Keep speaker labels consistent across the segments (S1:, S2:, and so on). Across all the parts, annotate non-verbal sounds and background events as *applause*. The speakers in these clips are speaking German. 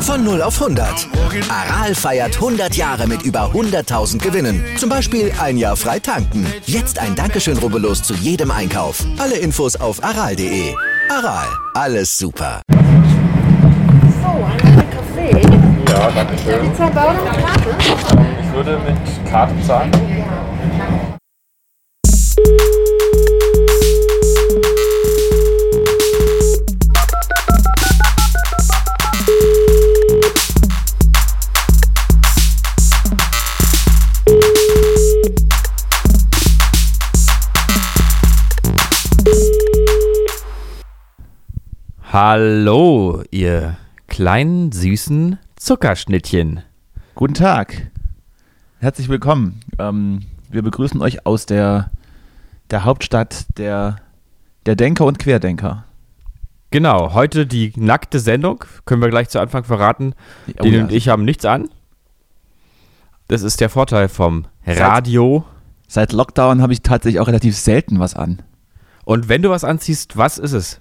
S1: Von 0 auf 100. Aral feiert 100 Jahre mit über 100.000 Gewinnen. Zum Beispiel ein Jahr frei tanken. Jetzt ein Dankeschön, rubbellos zu jedem Einkauf. Alle Infos auf aral.de. Aral, alles super.
S2: So, ein Kaffee.
S3: Ja, danke schön.
S2: Pizza bauen und Karte.
S3: Ich würde mit Karte zahlen.
S4: Hallo, ihr kleinen, süßen Zuckerschnittchen.
S5: Guten Tag. Herzlich willkommen. Ähm, wir begrüßen euch aus der, der Hauptstadt der, der Denker und Querdenker.
S4: Genau, heute die nackte Sendung. Können wir gleich zu Anfang verraten.
S5: Oh
S4: Den
S5: ja.
S4: und ich haben nichts an. Das ist der Vorteil vom Radio.
S5: Seit Lockdown habe ich tatsächlich auch relativ selten was an.
S4: Und wenn du was anziehst, was ist es?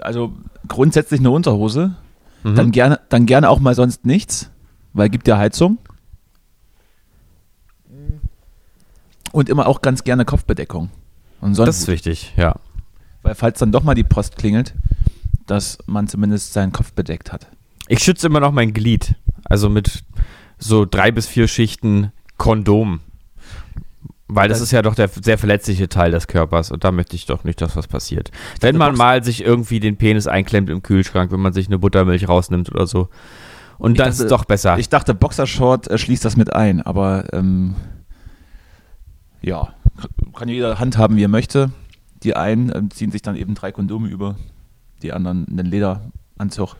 S5: Also grundsätzlich eine Unterhose.
S4: Mhm.
S5: Dann, gerne, dann gerne auch mal sonst nichts, weil gibt ja Heizung. Und immer auch ganz gerne Kopfbedeckung. Und
S4: Das ist wichtig, ja.
S5: weil falls dann doch mal die Post klingelt, dass man zumindest seinen Kopf bedeckt hat.
S4: Ich schütze immer noch mein Glied. Also mit so drei bis vier Schichten Kondom. Weil das,
S5: Das-
S4: ist ja doch der sehr verletzliche Teil des Körpers und da möchte ich doch nicht, dass was passiert. Wenn man mal sich irgendwie den Penis einklemmt im Kühlschrank, wenn man sich eine Buttermilch rausnimmt oder so. Und dann ist doch besser.
S5: Ich dachte, Boxershort äh, schließt das mit ein, aber ähm, ja, kann jeder handhaben, wie er möchte. Die einen ähm, ziehen sich dann eben drei Kondome über, die anderen einen Lederanzug.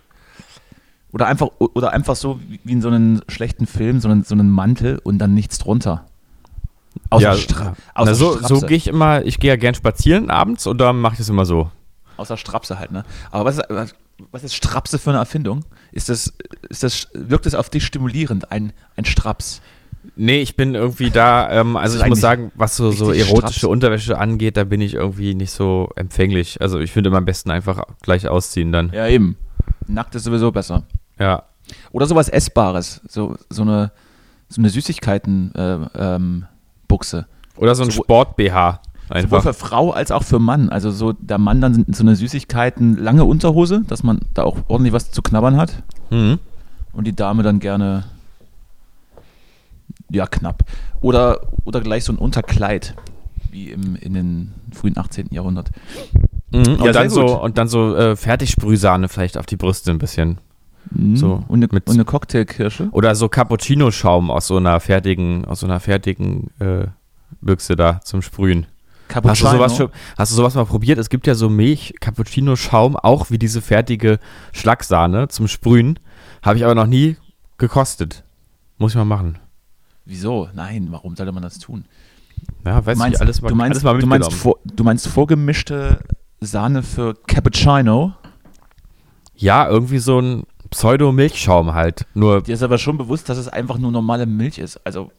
S5: Oder einfach, oder einfach so wie wie in so einem schlechten Film, so einen, so einen Mantel und dann nichts drunter. Außer,
S4: ja,
S5: Stra außer,
S4: so, so gehe ich immer, ich gehe ja gern spazieren abends und dann mache ich das immer so.
S5: außer Strapse halt, ne? Aber was ist, was- ist Strapse für eine Erfindung? Ist das, ist das, wirkt es auf dich stimulierend, ein, ein Straps?
S4: Nee, ich bin irgendwie da, ähm, also ich muss sagen, was so, so erotische
S5: straff.
S4: Unterwäsche angeht, da bin ich irgendwie nicht so empfänglich. Also ich finde immer am besten einfach gleich ausziehen dann.
S5: Ja, eben. Nackt ist sowieso besser.
S4: Ja.
S5: Oder sowas Essbares, so, so eine, so eine Süßigkeiten-Buchse. Ähm, Buchse.
S4: Oder so ein
S5: Sowohl-
S4: Sport-BH.
S5: Sowohl
S4: Einfach.
S5: für Frau als auch für Mann. Also so der Mann dann so eine Süßigkeiten, lange Unterhose, dass man da auch ordentlich was zu knabbern hat.
S4: Mhm.
S5: Und die Dame dann gerne, ja, knapp. Oder, oder gleich so ein Unterkleid, wie im, in den frühen 18. Jahrhundert.
S4: Mhm.
S5: Ja,
S4: Und,
S5: sehr
S4: dann so, und dann so äh, Fertigsprühsahne vielleicht auf die Brüste ein bisschen.
S5: Mhm.
S4: So,
S5: und, eine,
S4: mit-
S5: und eine Cocktailkirsche.
S4: Oder so Cappuccino-Schaum aus so einer fertigen, aus so einer fertigen äh, Büchse da zum Sprühen. Hast du, sowas schon, hast du sowas mal probiert? Es gibt ja so Milch-Cappuccino-Schaum, auch wie diese fertige Schlagsahne zum Sprühen. Habe ich aber noch nie gekostet. Muss ich mal machen.
S5: Wieso? Nein, warum sollte man das tun?
S4: Ja, weiß
S5: Du meinst,
S4: ich, alles mal,
S5: du meinst,
S4: alles mal
S5: du, meinst vor, du meinst vorgemischte Sahne für Cappuccino?
S4: Ja, irgendwie so ein Pseudo-Milchschaum halt. Nur,
S5: Dir ist aber schon bewusst, dass es einfach nur normale Milch ist. Also,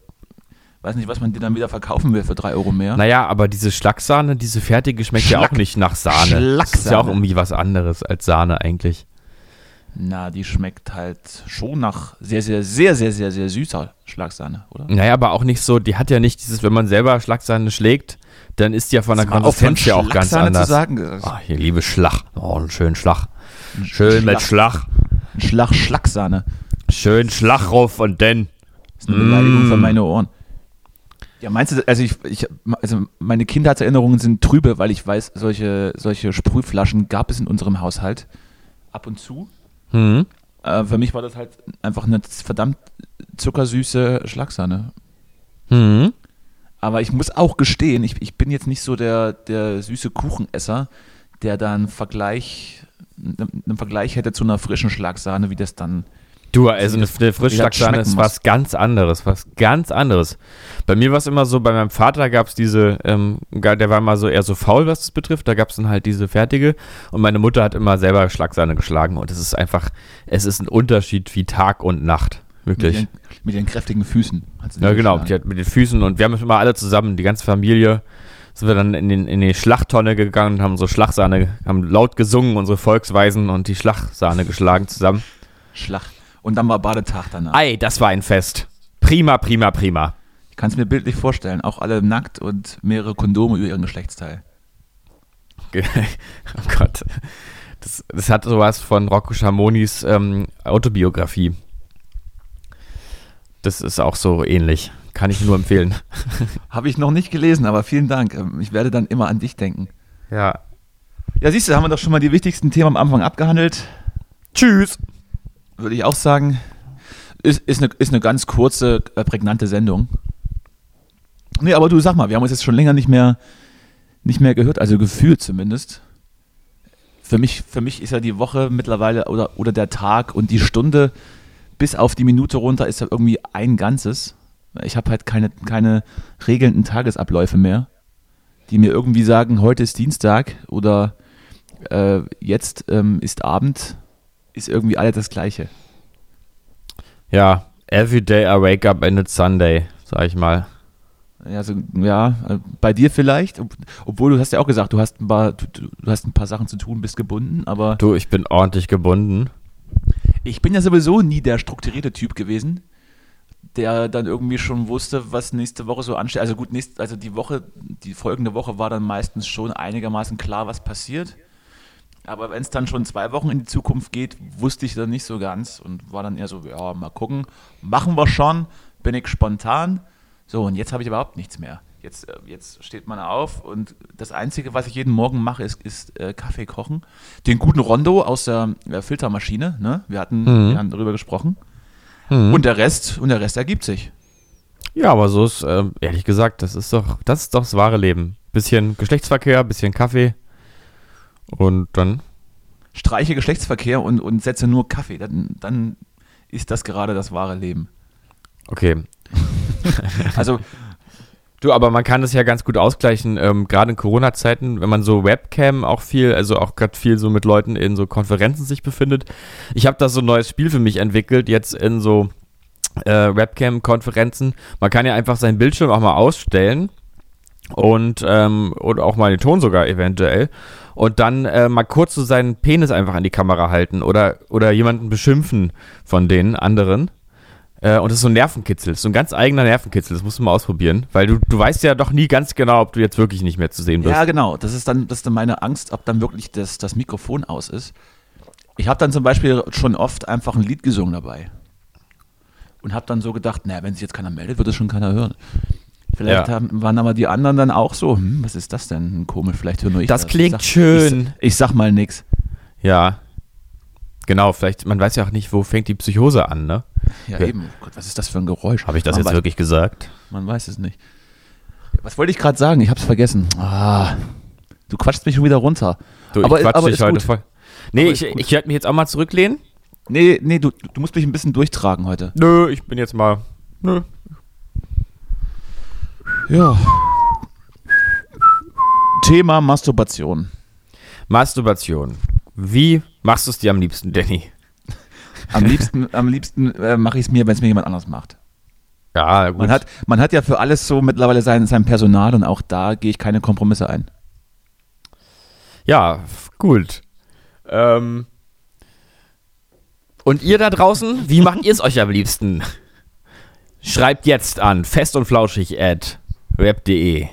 S5: weiß nicht, was man dir dann wieder verkaufen will für drei Euro mehr.
S4: naja, aber diese Schlagsahne, diese fertige, schmeckt ja
S5: Schlag-
S4: auch nicht nach Sahne. Das ist ja auch irgendwie was anderes als Sahne eigentlich.
S5: Na, die schmeckt halt schon nach sehr, sehr, sehr, sehr, sehr, sehr süßer Schlagsahne, oder?
S4: Naja, aber auch nicht so, die hat ja nicht dieses, wenn man selber Schlagsahne schlägt, dann ist die ja von der Konsistenz ja auch ganz
S5: Schlagsahne
S4: anders.
S5: zu sagen.
S4: Ah, hier, liebe Schlag. Oh, einen schönen Schlag. Schön mit Schlag.
S5: Ein Schlag Schlagsahne.
S4: Schön Schlag rauf und denn.
S5: Das ist eine Beleidigung
S4: Mm.
S5: für meine Ohren. Ja, meinst du, also ich, ich also meine Kindheitserinnerungen sind trübe, weil ich weiß, solche, solche Sprühflaschen gab es in unserem Haushalt ab und zu.
S4: Hm.
S5: Äh, für mich war das halt einfach eine verdammt zuckersüße Schlagsahne.
S4: Hm.
S5: Aber ich muss auch gestehen, ich, ich bin jetzt nicht so der, der süße Kuchenesser, der dann Vergleich, einen Vergleich hätte zu einer frischen Schlagsahne, wie das dann.
S4: Du, also eine, eine Frischschlagsahne ist was ganz anderes, was ganz anderes. Bei mir war es immer so, bei meinem Vater gab es diese, ähm, der war mal so eher so faul, was das betrifft, da gab es dann halt diese fertige und meine Mutter hat immer selber Schlagsahne geschlagen und es ist einfach, es ist ein Unterschied wie Tag und Nacht. Wirklich.
S5: Mit ihren, mit ihren kräftigen Füßen.
S4: ja, genau, mit den Füßen und wir haben immer alle zusammen, die ganze Familie, sind wir dann in, den, in die Schlachttonne gegangen und haben so Schlagsahne, haben laut gesungen, unsere Volksweisen und die Schlagsahne geschlagen zusammen.
S5: Schlacht. Und dann war Badetag danach.
S4: Ei, das war ein Fest. Prima, prima, prima.
S5: Ich kann es mir bildlich vorstellen. Auch alle nackt und mehrere Kondome über ihren Geschlechtsteil. *laughs*
S4: oh Gott. Das, das hat sowas von Rocco Schamonis ähm, Autobiografie. Das ist auch so ähnlich. Kann ich nur empfehlen. *laughs*
S5: Habe ich noch nicht gelesen, aber vielen Dank. Ähm, ich werde dann immer an dich denken.
S4: Ja.
S5: Ja, siehst du, haben wir doch schon mal die wichtigsten Themen am Anfang abgehandelt.
S4: Tschüss.
S5: Würde ich auch sagen. Ist, ist, eine, ist eine ganz kurze, äh, prägnante Sendung. Nee, aber du sag mal, wir haben uns jetzt schon länger nicht mehr, nicht mehr gehört, also gefühlt zumindest. Für mich, für mich ist ja die Woche mittlerweile oder, oder der Tag und die Stunde bis auf die Minute runter ist ja irgendwie ein Ganzes. Ich habe halt keine, keine regelnden Tagesabläufe mehr, die mir irgendwie sagen, heute ist Dienstag oder äh, jetzt ähm, ist Abend, ist irgendwie alles das Gleiche.
S4: Ja, every day I wake up and it's Sunday, sag ich mal.
S5: Ja, so, ja, bei dir vielleicht, obwohl du hast ja auch gesagt, du hast ein paar, du, du hast ein paar Sachen zu tun, bist gebunden, aber.
S4: Du, ich bin ordentlich gebunden.
S5: Ich bin ja sowieso nie der strukturierte Typ gewesen der dann irgendwie schon wusste, was nächste Woche so ansteht. Also gut, nächst, also die Woche, die folgende Woche war dann meistens schon einigermaßen klar, was passiert. Aber wenn es dann schon zwei Wochen in die Zukunft geht, wusste ich dann nicht so ganz und war dann eher so, ja, mal gucken, machen wir schon, bin ich spontan. So, und jetzt habe ich überhaupt nichts mehr. Jetzt, äh, jetzt steht man auf und das Einzige, was ich jeden Morgen mache, ist, ist äh, Kaffee kochen. Den guten Rondo aus der äh, Filtermaschine, ne? Wir hatten, mhm. wir haben darüber gesprochen. Mhm. Und der Rest, und der Rest ergibt sich.
S4: Ja, aber so ist, äh, ehrlich gesagt, das ist doch, das ist doch das wahre Leben. Bisschen Geschlechtsverkehr, bisschen Kaffee und dann.
S5: Streiche Geschlechtsverkehr und, und setze nur Kaffee, dann, dann ist das gerade das wahre Leben.
S4: Okay. *laughs* also Du, aber man kann das ja ganz gut ausgleichen, ähm, gerade in Corona-Zeiten, wenn man so Webcam auch viel, also auch gerade viel so mit Leuten in so Konferenzen sich befindet. Ich habe da so ein neues Spiel für mich entwickelt, jetzt in so äh, Webcam-Konferenzen. Man kann ja einfach seinen Bildschirm auch mal ausstellen und ähm, oder auch mal den Ton sogar eventuell und dann äh, mal kurz so seinen Penis einfach an die Kamera halten oder oder jemanden beschimpfen von den anderen äh, und das ist so ein Nervenkitzel, so ein ganz eigener Nervenkitzel, das musst du mal ausprobieren, weil du, du weißt ja doch nie ganz genau, ob du jetzt wirklich nicht mehr zu sehen bist.
S5: Ja, genau, das ist dann, das ist dann meine Angst, ob dann wirklich das, das Mikrofon aus ist. Ich habe dann zum Beispiel schon oft einfach ein Lied gesungen dabei. Und habe dann so gedacht, naja, wenn sich jetzt keiner meldet, wird es schon keiner hören. Vielleicht ja. haben, waren aber die anderen dann auch so, hm, was ist das denn? Komisch, vielleicht höre nur ich
S4: das. Das klingt ich sag, schön.
S5: Ich, ich, sag mal nix.
S4: Ja, Genau, vielleicht, man weiß ja auch nicht, wo fängt die Psychose an, ne?
S5: Ja, ja. eben. Gott, was ist das für ein Geräusch?
S4: Habe ich das man jetzt wirklich gesagt?
S5: Man weiß es nicht. Was wollte ich gerade sagen? Ich habe es vergessen. Ah, du quatschst mich schon wieder runter.
S4: Du, aber, ich quatsch aber dich heute gut. voll. Nee, aber ich, ich werde mich jetzt auch mal zurücklehnen.
S5: Nee, nee, du, du musst mich ein bisschen durchtragen heute.
S4: Nö, ich bin jetzt mal. Nö.
S5: Ja. Thema Masturbation.
S4: Masturbation. Wie machst du es dir am liebsten, Danny?
S5: Am liebsten, am liebsten äh, mache ich es mir, wenn es mir jemand anders macht.
S4: Ja, gut.
S5: Man hat, man hat ja für alles so mittlerweile sein, sein Personal und auch da gehe ich keine Kompromisse ein.
S4: Ja, gut. Ähm, und ihr da draußen, wie macht ihr es euch am liebsten? Schreibt jetzt an fest und flauschig at web.de.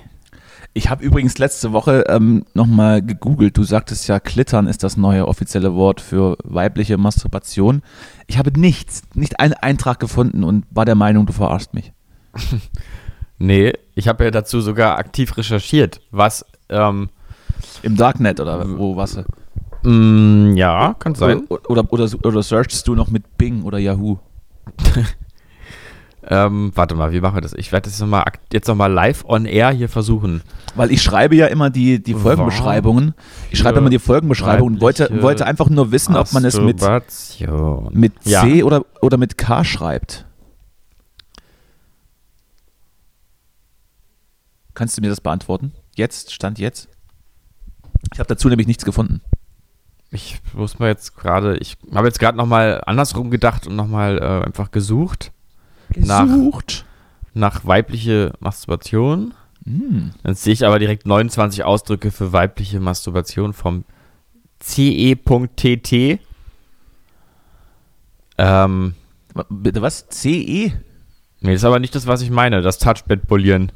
S5: Ich habe übrigens letzte Woche ähm, nochmal gegoogelt. Du sagtest ja, Klittern ist das neue offizielle Wort für weibliche Masturbation. Ich habe nichts, nicht einen Eintrag gefunden und war der Meinung, du verarschst mich. *laughs*
S4: nee, ich habe ja dazu sogar aktiv recherchiert, was ähm,
S5: im Darknet oder wo was?
S4: Mm, ja, kann sein.
S5: Oder, oder, oder, oder searchst du noch mit Bing oder Yahoo? *laughs*
S4: Ähm, warte mal, wie machen wir das? Ich werde das noch mal, jetzt nochmal live on air hier versuchen.
S5: Weil ich schreibe ja immer die, die Folgenbeschreibungen. Ich schreibe immer die Folgenbeschreibungen und wollte, wollte einfach nur wissen, ob man es mit, mit C ja. oder, oder mit K schreibt. Kannst du mir das beantworten? Jetzt, Stand jetzt? Ich habe dazu nämlich nichts gefunden.
S4: ich muss mal jetzt gerade, ich habe jetzt gerade nochmal andersrum gedacht und nochmal äh, einfach gesucht.
S5: Gesucht?
S4: Nach, nach weibliche Masturbation. Mm. Dann sehe ich aber direkt 29 Ausdrücke für weibliche Masturbation vom ce.tt. Ähm,
S5: Bitte was? CE?
S4: Nee, das ist aber nicht das, was ich meine, das Touchbett-Polieren.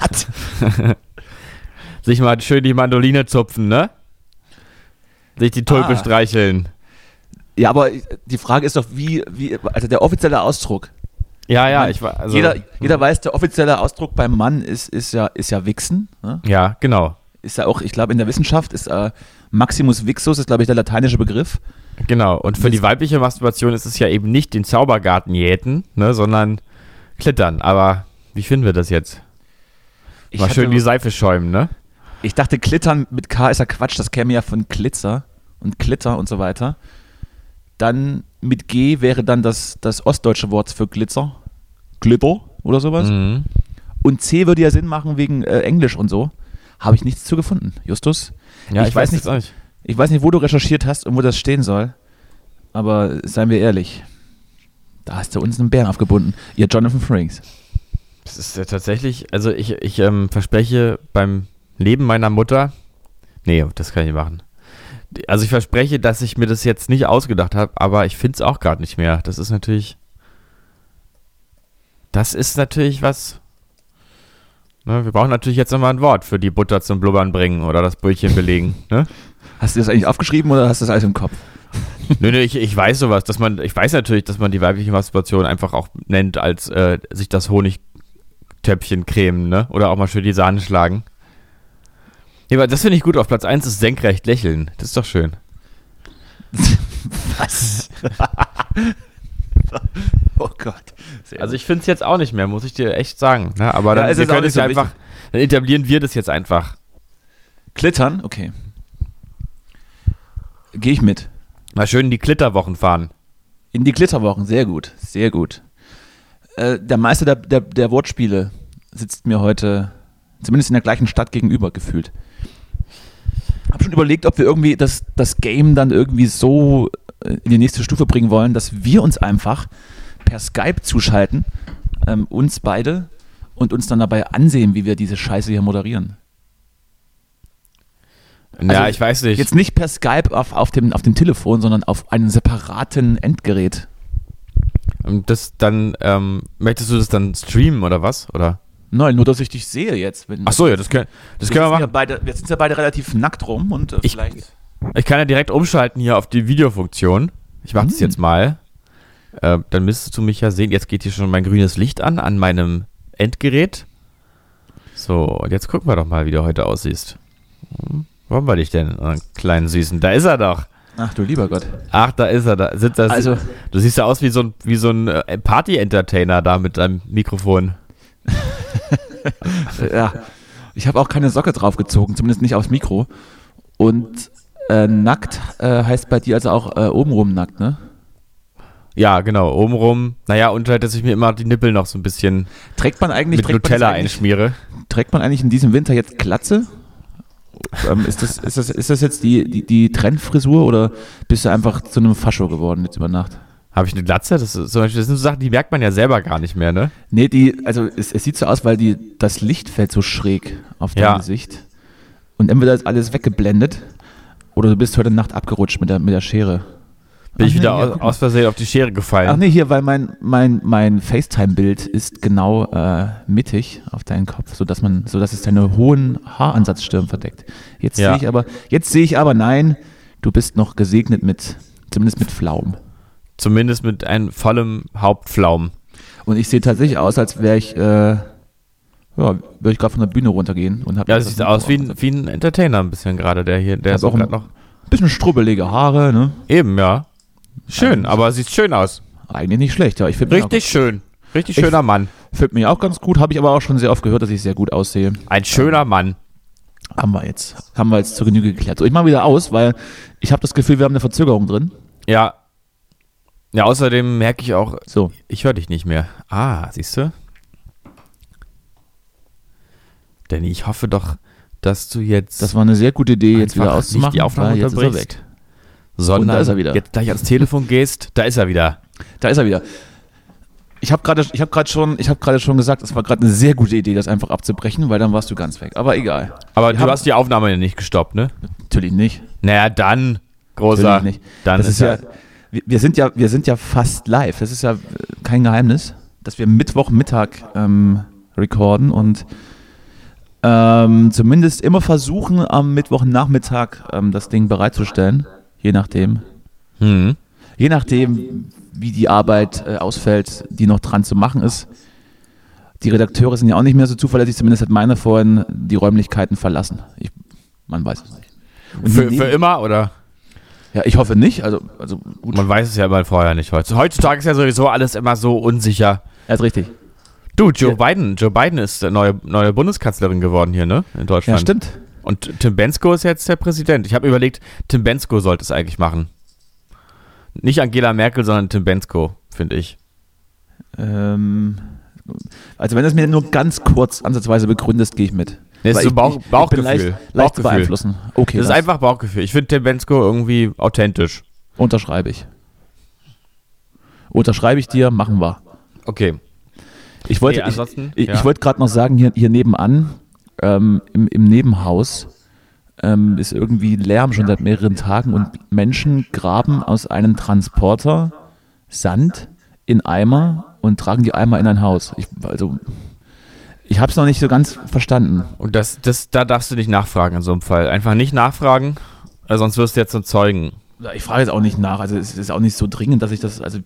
S4: was? *laughs* Sich mal schön die Mandoline zupfen, ne? Sich die Tulpe ah. streicheln.
S5: Ja, aber die Frage ist doch, wie, wie, also der offizielle Ausdruck.
S4: Ja, ja, ich war. Also,
S5: jeder, jeder weiß, der offizielle Ausdruck beim Mann ist, ist ja, ist ja Wichsen. Ne?
S4: Ja, genau.
S5: Ist ja auch, ich glaube, in der Wissenschaft ist äh, Maximus Vixus, ist glaube ich der lateinische Begriff.
S4: Genau, und für die weibliche Masturbation ist es ja eben nicht den Zaubergarten jäten, ne, sondern Klittern. Aber wie finden wir das jetzt? Mal hatte, schön die Seife schäumen, ne?
S5: Ich dachte, Klittern mit K ist ja Quatsch, das käme ja von Glitzer und Klitter und so weiter. Dann mit G wäre dann das, das ostdeutsche Wort für Glitzer. Glitter oder sowas. Mhm. Und C würde ja Sinn machen wegen äh, Englisch und so. Habe ich nichts zu gefunden, Justus.
S4: Ja, ich, ich weiß, weiß nicht.
S5: Ich weiß nicht, wo du recherchiert hast und wo das stehen soll. Aber seien wir ehrlich, da hast du uns einen Bären aufgebunden. Ihr Jonathan Frakes.
S4: Das ist ja tatsächlich, also ich, ich ähm, verspreche beim Leben meiner Mutter, nee, das kann ich nicht machen. Also ich verspreche, dass ich mir das jetzt nicht ausgedacht habe, aber ich finde es auch gerade nicht mehr. Das ist natürlich, das ist natürlich was, ne, wir brauchen natürlich jetzt nochmal ein Wort für die Butter zum Blubbern bringen oder das Brötchen belegen, *laughs* ne?
S5: Hast du das eigentlich aufgeschrieben oder hast du das alles im Kopf? *laughs*
S4: nö, nö, ich, ich weiß sowas, dass man, ich weiß natürlich, dass man die weibliche Masturbation einfach auch nennt, als äh, sich das Honigtöpfchen cremen, ne? Oder auch mal schön die Sahne schlagen. Ja, aber das finde ich gut. Auf Platz 1 ist senkrecht lächeln. Das ist doch schön. *laughs*
S5: Was? *laughs* oh Gott.
S4: Sehr also ich finde es jetzt auch nicht mehr, muss ich dir echt sagen. Ne? Aber dann, ja, wir können es so einfach, dann etablieren wir das jetzt einfach.
S5: Klittern? Okay. Gehe ich mit.
S4: Mal schön in die Klitterwochen fahren.
S5: In die Klitterwochen, sehr gut, sehr gut. Äh, der Meister der, der, der Wortspiele sitzt mir heute, zumindest in der gleichen Stadt gegenüber gefühlt. Hab schon überlegt, ob wir irgendwie das, das Game dann irgendwie so äh, in die nächste Stufe bringen wollen, dass wir uns einfach per Skype zuschalten, ähm, uns beide, und uns dann dabei ansehen, wie wir diese Scheiße hier moderieren.
S4: Also ja, ich weiß nicht.
S5: Jetzt nicht per Skype auf, auf, dem, auf dem Telefon, sondern auf einem separaten Endgerät.
S4: Und das dann, ähm, möchtest du das dann streamen oder was? Oder?
S5: Nein, nur dass ich dich sehe jetzt.
S4: Wenn, Ach so, ja, das, können, das können wir machen. Ja
S5: beide, wir sind ja beide relativ nackt rum und äh,
S4: ich,
S5: vielleicht.
S4: Ich kann ja direkt umschalten hier auf die Videofunktion. Ich mache hm. das jetzt mal. Äh, dann müsstest du mich ja sehen. Jetzt geht hier schon mein grünes Licht an, an meinem Endgerät. So, und jetzt gucken wir doch mal, wie du heute aussiehst. Hm. Wo haben wir dich denn, einen kleinen Süßen? Da ist er doch.
S5: Ach du lieber Gott.
S4: Ach, da ist er. Da sind das, also, du siehst ja aus wie so ein, wie so ein äh, Party-Entertainer da mit deinem Mikrofon. *laughs*
S5: ja. Ich habe auch keine Socke draufgezogen, zumindest nicht aufs Mikro. Und äh, nackt äh, heißt bei dir also auch äh, obenrum nackt, ne?
S4: Ja, genau, obenrum. Naja, und halt, dass ich mir immer die Nippel noch so ein bisschen
S5: trägt man eigentlich,
S4: mit Nutella einschmiere.
S5: Trägt man eigentlich in diesem Winter jetzt Glatze? Ähm, ist, das, ist, das, ist das jetzt die, die, die Trendfrisur oder bist du einfach zu einem Fascho geworden jetzt über Nacht?
S4: Habe ich eine Glatze? Das, ist, das sind so Sachen, die merkt man ja selber gar nicht mehr, ne?
S5: Nee, die, also es, es sieht so aus, weil die, das Licht fällt so schräg auf dein ja. Gesicht. Und entweder ist alles weggeblendet oder du bist heute Nacht abgerutscht mit der, mit der Schere.
S4: Bin Ach, ich wieder nee, aus, aus, Versehen auf die Schere gefallen.
S5: Ach nee, hier, weil mein, mein, mein FaceTime-Bild ist genau äh, mittig auf deinen Kopf, sodass man, sodass es deine hohen Haaransatzstirn verdeckt. Jetzt ja. sehe ich aber, jetzt sehe ich aber, nein, du bist noch gesegnet mit, zumindest mit Pflaumen.
S4: Zumindest mit einem vollem Hauptpflaumen.
S5: Und ich sehe tatsächlich aus, als wäre ich, äh, ja, würde ich gerade von der Bühne runtergehen und habe.
S4: Ja, sieht aus wie ein, wie ein Entertainer ein bisschen gerade, der hier, der ist auch
S5: noch. Ein bisschen strubbelige Haare, ne?
S4: Eben, ja. Schön, Eigentlich. aber sieht schön aus.
S5: Eigentlich nicht schlecht, ja. Ich
S4: Richtig schön. Richtig schöner Mann.
S5: Finde mich auch ganz gut, habe ich aber auch schon sehr oft gehört, dass ich sehr gut aussehe.
S4: Ein schöner Mann.
S5: Haben wir jetzt. Haben wir jetzt zur Genüge geklärt. So, ich mache wieder aus, weil ich habe das Gefühl, wir haben eine Verzögerung drin.
S4: Ja. Ja, außerdem merke ich auch,
S5: so.
S4: ich höre dich nicht mehr. Ah, siehst du? Danny, ich hoffe doch, dass du jetzt.
S5: Das war eine sehr gute Idee, jetzt wieder auszumachen.
S4: Nicht die Aufnahme
S5: jetzt ist er weg.
S4: Sondern da ist er wieder. jetzt gleich ans Telefon gehst, da ist er wieder.
S5: Da ist er wieder. Ich habe gerade hab schon, hab schon gesagt, es war gerade eine sehr gute Idee, das einfach abzubrechen, weil dann warst du ganz weg. Aber egal.
S4: Aber Wir du hast die Aufnahme nicht gestoppt, ne?
S5: Natürlich nicht.
S4: Naja, dann, großer. Natürlich nicht.
S5: Dann das ist, ist ja, wir, wir, sind ja, wir sind ja fast live. Das ist ja kein Geheimnis, dass wir Mittwochmittag ähm, recorden und ähm, zumindest immer versuchen, am Mittwochnachmittag ähm, das Ding bereitzustellen. Je nachdem.
S4: Mhm.
S5: Je nachdem, wie die Arbeit äh, ausfällt, die noch dran zu machen ist. Die Redakteure sind ja auch nicht mehr so zuverlässig, zumindest hat meiner vorhin die Räumlichkeiten verlassen. Ich, man weiß es nicht.
S4: Für, für, immer oder?
S5: Ja, ich hoffe nicht. Also, also
S4: gut. Man weiß es ja mal vorher nicht. Heutzutage ist ja sowieso alles immer so unsicher.
S5: Ja, ist richtig.
S4: Du, Joe. Biden, Joe Biden ist neue, neue Bundeskanzlerin geworden hier, ne? In Deutschland.
S5: Ja, stimmt.
S4: Und Tim Bensko ist jetzt der Präsident. Ich habe überlegt, Tim Bensko sollte es eigentlich machen. Nicht Angela Merkel, sondern Tim Bensko, finde ich.
S5: Ähm, also wenn du es mir nur ganz kurz ansatzweise begründest, gehe ich mit.
S4: Nee, ist so Bauch, ich, Bauchgefühl. Ich
S5: leicht, leicht Bauchgefühl. beeinflussen.
S4: Okay. Das was? ist einfach Bauchgefühl. Ich finde Tim Bensko irgendwie authentisch.
S5: Unterschreibe ich. Unterschreibe ich dir, machen wir.
S4: Okay.
S5: Ich wollte, nee, ich, ich, ja. ich wollte gerade noch sagen, hier, hier nebenan, ähm, im, im Nebenhaus, ähm, ist irgendwie Lärm schon seit mehreren Tagen und Menschen graben aus einem Transporter Sand in Eimer und tragen die Eimer in ein Haus. Ich, also, ich habe es noch nicht so ganz verstanden.
S4: Und das, das, da darfst du nicht nachfragen in so einem Fall. Einfach nicht nachfragen, sonst wirst du jetzt zum Zeugen.
S5: Ich frage jetzt auch nicht nach. Also es ist auch nicht so dringend, dass ich das. Also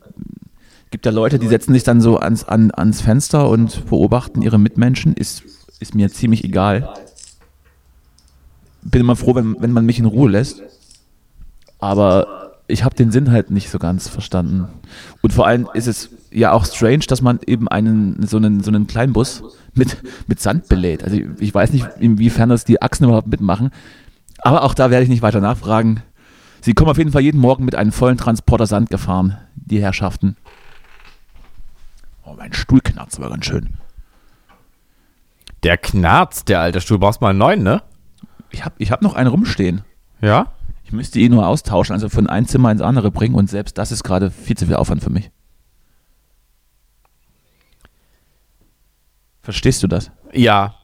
S5: gibt ja Leute, die setzen sich dann so ans, an, ans Fenster und beobachten ihre Mitmenschen. Ist, ist mir ziemlich egal. Bin immer froh, wenn, wenn man mich in Ruhe lässt. Aber ich habe den Sinn halt nicht so ganz verstanden. Und vor allem ist es ja auch strange, dass man eben einen so einen, so einen Kleinbus mit, mit Sand belädt. Also ich, weiß nicht, inwiefern das die Achsen überhaupt mitmachen. Aber auch da werde ich nicht weiter nachfragen. Sie kommen auf jeden Fall jeden Morgen mit einem vollen Transporter Sand gefahren, die Herrschaften. Oh, mein Stuhl knarzt aber ganz schön.
S4: Der knarzt, der alte Stuhl. Brauchst mal einen neuen, ne?
S5: Ich habe ich hab noch einen rumstehen.
S4: Ja?
S5: Ich müsste ihn nur austauschen, also von einem Zimmer ins andere bringen und selbst das ist gerade viel zu viel Aufwand für mich. Verstehst du das?
S4: Ja.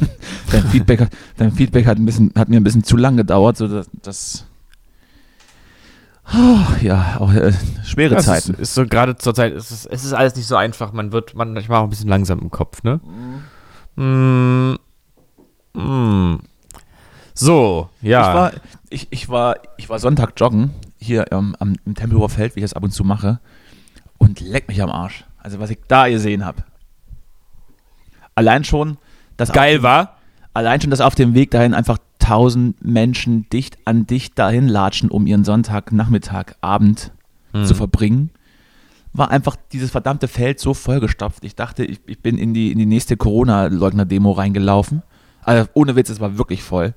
S4: *laughs*
S5: dein, Feedback, dein Feedback hat, ein bisschen, hat mir ein bisschen zu lang gedauert, so dass, dass Oh, ja, auch äh, schwere
S4: das
S5: Zeiten.
S4: Ist, ist so gerade zur Zeit, es ist, es ist alles nicht so einfach. Man wird manchmal auch ein bisschen langsam im Kopf, ne? Mhm. Mm. So, ja.
S5: Ich war, ich, ich, war, ich war Sonntag joggen hier ähm, am, im Tempelhofer Feld, wie ich das ab und zu mache. Und leck mich am Arsch. Also, was ich da gesehen habe. Allein schon,
S4: das geil war.
S5: Allein schon, dass auf dem Weg dahin einfach tausend Menschen dicht an dicht dahin latschen, um ihren Sonntagnachmittag, Abend hm. zu verbringen, war einfach dieses verdammte Feld so vollgestopft. Ich dachte, ich, ich bin in die, in die nächste Corona-Leugner-Demo reingelaufen. Also ohne Witz, es war wirklich voll.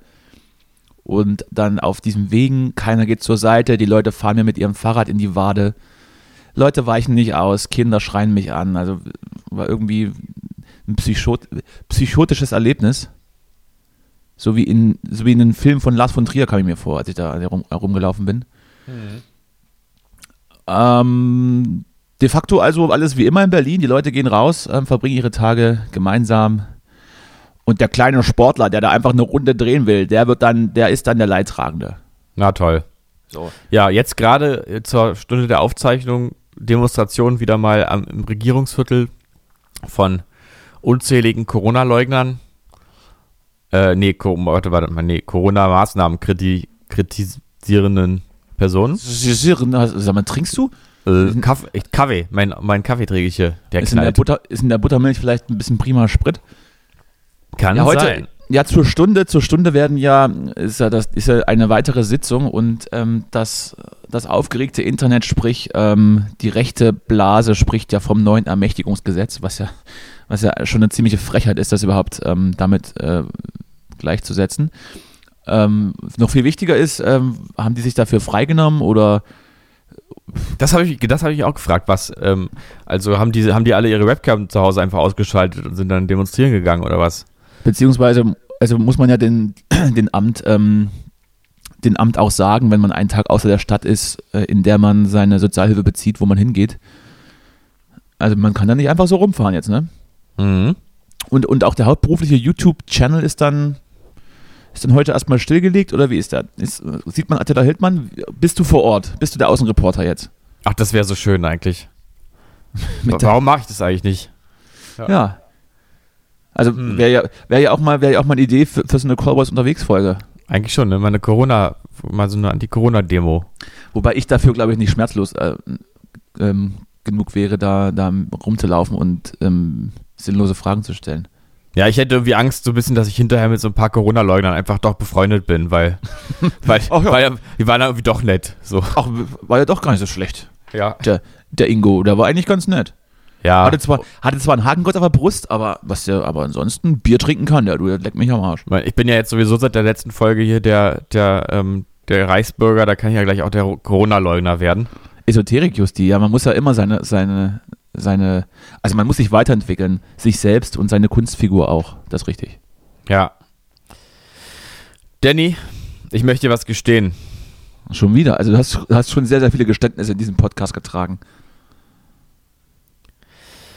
S5: Und dann auf diesen Wegen, keiner geht zur Seite, die Leute fahren mir mit ihrem Fahrrad in die Wade. Leute weichen nicht aus, Kinder schreien mich an. Also war irgendwie ein Psychot psychotisches Erlebnis. So wie in, so wie in einem Film von Lars von Trier kam ich mir vor, als ich da herum, herumgelaufen bin. Mhm. Ähm, de facto also alles wie immer in Berlin. Die Leute gehen raus, ähm, verbringen ihre Tage gemeinsam. Und der kleine Sportler, der da einfach eine Runde drehen will, der wird dann, der ist dann der Leidtragende.
S4: Na toll. So. Ja, jetzt gerade äh, zur Stunde der Aufzeichnung Demonstration wieder mal am, im Regierungsviertel von unzähligen Corona-Leugnern äh, nee, warte, warte mal, nee, Corona-Maßnahmen kriti kritisierenden Personen.
S5: Sag mal, trinkst du?
S4: Äh, Kaffee, Kaffee, mein, mein Kaffee träge ich hier.
S5: Der ist, in der Butter, ist in der Buttermilch vielleicht ein bisschen prima Sprit?
S4: Kann
S5: ja, heute,
S4: sein.
S5: Ja, zur Stunde, zur Stunde werden ja, ist ja, das ist ja eine weitere Sitzung und ähm, das, das aufgeregte Internet, sprich ähm, die rechte Blase, spricht ja vom neuen Ermächtigungsgesetz, was ja, was ja schon eine ziemliche Frechheit ist, das überhaupt ähm, damit äh, gleichzusetzen. Ähm, noch viel wichtiger ist, ähm, haben die sich dafür freigenommen oder
S4: das habe ich, das hab ich auch gefragt. Was, ähm, also haben die, haben die alle ihre Webcam zu Hause einfach ausgeschaltet und sind dann demonstrieren gegangen oder was?
S5: Beziehungsweise also muss man ja den, *clears throat* den Amt, ähm, den Amt auch sagen, wenn man einen Tag außer der Stadt ist, äh, in der man seine Sozialhilfe bezieht, wo man hingeht. Also man kann da nicht einfach so rumfahren jetzt, ne?
S4: Mhm.
S5: Und, und auch der hauptberufliche YouTube-Channel ist dann, ist dann heute erstmal stillgelegt oder wie ist der? Ist, sieht man Attila Hildmann? Bist du vor Ort? Bist du der Außenreporter jetzt?
S4: Ach, das wäre so schön eigentlich. *laughs* Warum mache ich das eigentlich nicht?
S5: Ja. ja. Also hm. wäre ja, wär ja, auch mal, wär ja auch mal eine Idee für, für so eine Callboys unterwegs Folge.
S4: Eigentlich schon, ne? Mal eine Corona, mal so eine Anti-Corona-Demo.
S5: Wobei ich dafür, glaube ich, nicht schmerzlos äh, ähm, genug wäre, da, da rumzulaufen und ähm, sinnlose Fragen zu stellen.
S4: Ja, ich hätte irgendwie Angst, so ein bisschen, dass ich hinterher mit so ein paar Corona-Leugnern einfach doch befreundet bin, weil, *laughs* weil, Ach ja. weil die waren irgendwie doch nett. So.
S5: Ach, war ja doch gar nicht so schlecht.
S4: Ja.
S5: Der, der Ingo, der war eigentlich ganz nett.
S4: Ja.
S5: Hatte zwar, hatte zwar ein Hakenkreuz auf der Brust, aber was der aber ansonsten Bier trinken kann, der, du leck mich am Arsch.
S4: Ich bin ja jetzt sowieso seit der letzten Folge hier der, der, ähm, der Reichsbürger, da kann ich ja gleich auch der Corona-Leugner werden.
S5: Esoterik, Justi, ja, man muss ja immer seine, seine, seine, also man muss sich weiterentwickeln, sich selbst und seine Kunstfigur auch, das ist richtig.
S4: Ja. Danny, ich möchte was gestehen.
S5: Schon wieder, also du hast, hast schon sehr, sehr viele Geständnisse in diesem Podcast getragen.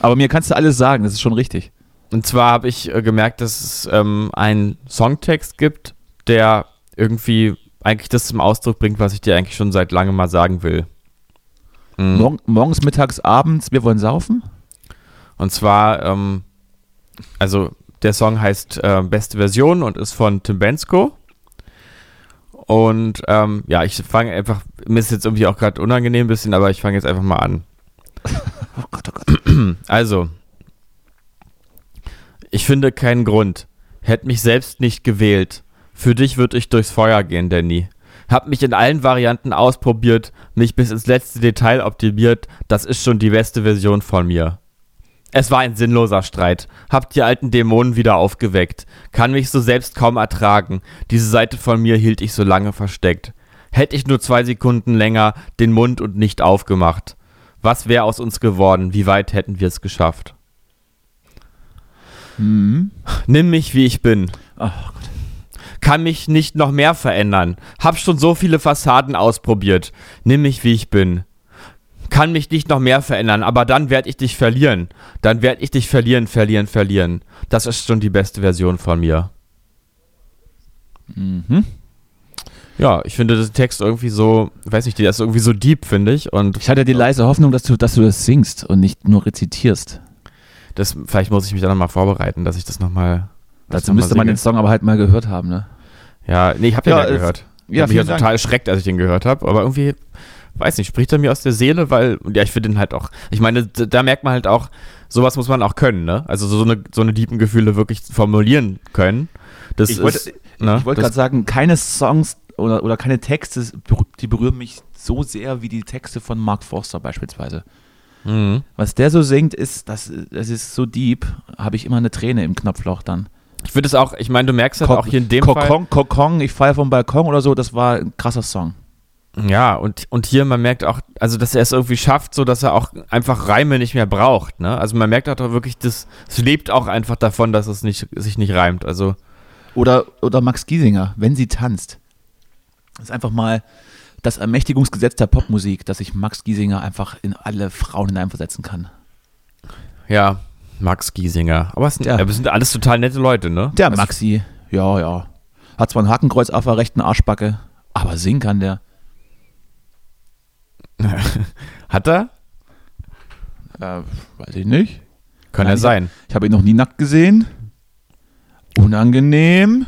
S5: Aber mir kannst du alles sagen, das ist schon richtig.
S4: Und zwar habe ich äh, gemerkt, dass es ähm, einen Songtext gibt, der irgendwie eigentlich das zum Ausdruck bringt, was ich dir eigentlich schon seit langem mal sagen will.
S5: Mhm. Mor morgens, mittags, abends, wir wollen saufen?
S4: Und zwar, ähm, also der Song heißt äh, Beste Version und ist von Tim Bensko. Und ähm, ja, ich fange einfach, mir ist jetzt irgendwie auch gerade unangenehm ein bisschen, aber ich fange jetzt einfach mal an. *laughs* oh Gott, oh Gott. *clears throat* Also, ich finde keinen Grund. Hätte mich selbst nicht gewählt. Für dich würde ich durchs Feuer gehen, Danny. Hab mich in allen Varianten ausprobiert, mich bis ins letzte Detail optimiert. Das ist schon die beste Version von mir. Es war ein sinnloser Streit. Hab die alten Dämonen wieder aufgeweckt. Kann mich so selbst kaum ertragen. Diese Seite von mir hielt ich so lange versteckt. Hätte ich nur zwei Sekunden länger den Mund und nicht aufgemacht. Was wäre aus uns geworden? Wie weit hätten wir es geschafft?
S5: Mhm.
S4: Nimm mich, wie ich bin.
S5: Ach Gott.
S4: Kann mich nicht noch mehr verändern. Hab schon so viele Fassaden ausprobiert. Nimm mich, wie ich bin. Kann mich nicht noch mehr verändern, aber dann werde ich dich verlieren. Dann werde ich dich verlieren, verlieren, verlieren. Das ist schon die beste Version von mir.
S5: Mhm.
S4: Ja, ich finde den Text irgendwie so, weiß nicht, der ist irgendwie so deep, finde ich. Und
S5: ich hatte die leise Hoffnung, dass du, dass du das singst und nicht nur rezitierst.
S4: Das, vielleicht muss ich mich da nochmal vorbereiten, dass ich das nochmal.
S5: Dazu müsste man den Song aber halt mal gehört haben, ne?
S4: Ja, nee, ich habe den ja, ja gehört.
S5: Ich ja,
S4: mich ja total erschreckt, als ich den gehört habe, aber irgendwie, weiß nicht, spricht er mir aus der Seele, weil, ja, ich finde den halt auch, ich meine, da merkt man halt auch, sowas muss man auch können, ne? Also so eine, so eine tiefen Gefühle wirklich formulieren können. Das
S5: ich wollte, ne? wollte gerade sagen, keine Songs oder, oder keine Texte, die berühren mich so sehr wie die Texte von Mark Forster beispielsweise.
S4: Mhm.
S5: Was der so singt, ist, das, das ist so deep, habe ich immer eine Träne im Knopfloch dann.
S4: Ich würde es auch, ich meine, du merkst halt auch hier in dem
S5: Kokon, Fall. Kokon, ich falle vom Balkon oder so, das war ein krasser Song.
S4: Ja, und, und hier, man merkt auch, also dass er es irgendwie schafft, so dass er auch einfach Reime nicht mehr braucht, ne? Also man merkt auch wirklich, das, es lebt auch einfach davon, dass es nicht, sich nicht reimt. Also.
S5: Oder, oder Max Giesinger, wenn sie tanzt. Das ist einfach mal das Ermächtigungsgesetz der Popmusik, dass sich Max Giesinger einfach in alle Frauen hineinversetzen kann.
S4: Ja, Max Giesinger. Aber es sind, ja. sind alles total nette Leute, ne?
S5: Der also, Maxi, ja, ja. Hat zwar ein Hakenkreuz auf der rechten Arschbacke, aber singen kann der. *laughs*
S4: Hat er?
S5: Äh, weiß ich nicht.
S4: Kann Nein, er sein.
S5: Ich, ich habe ihn noch nie nackt gesehen. Unangenehm.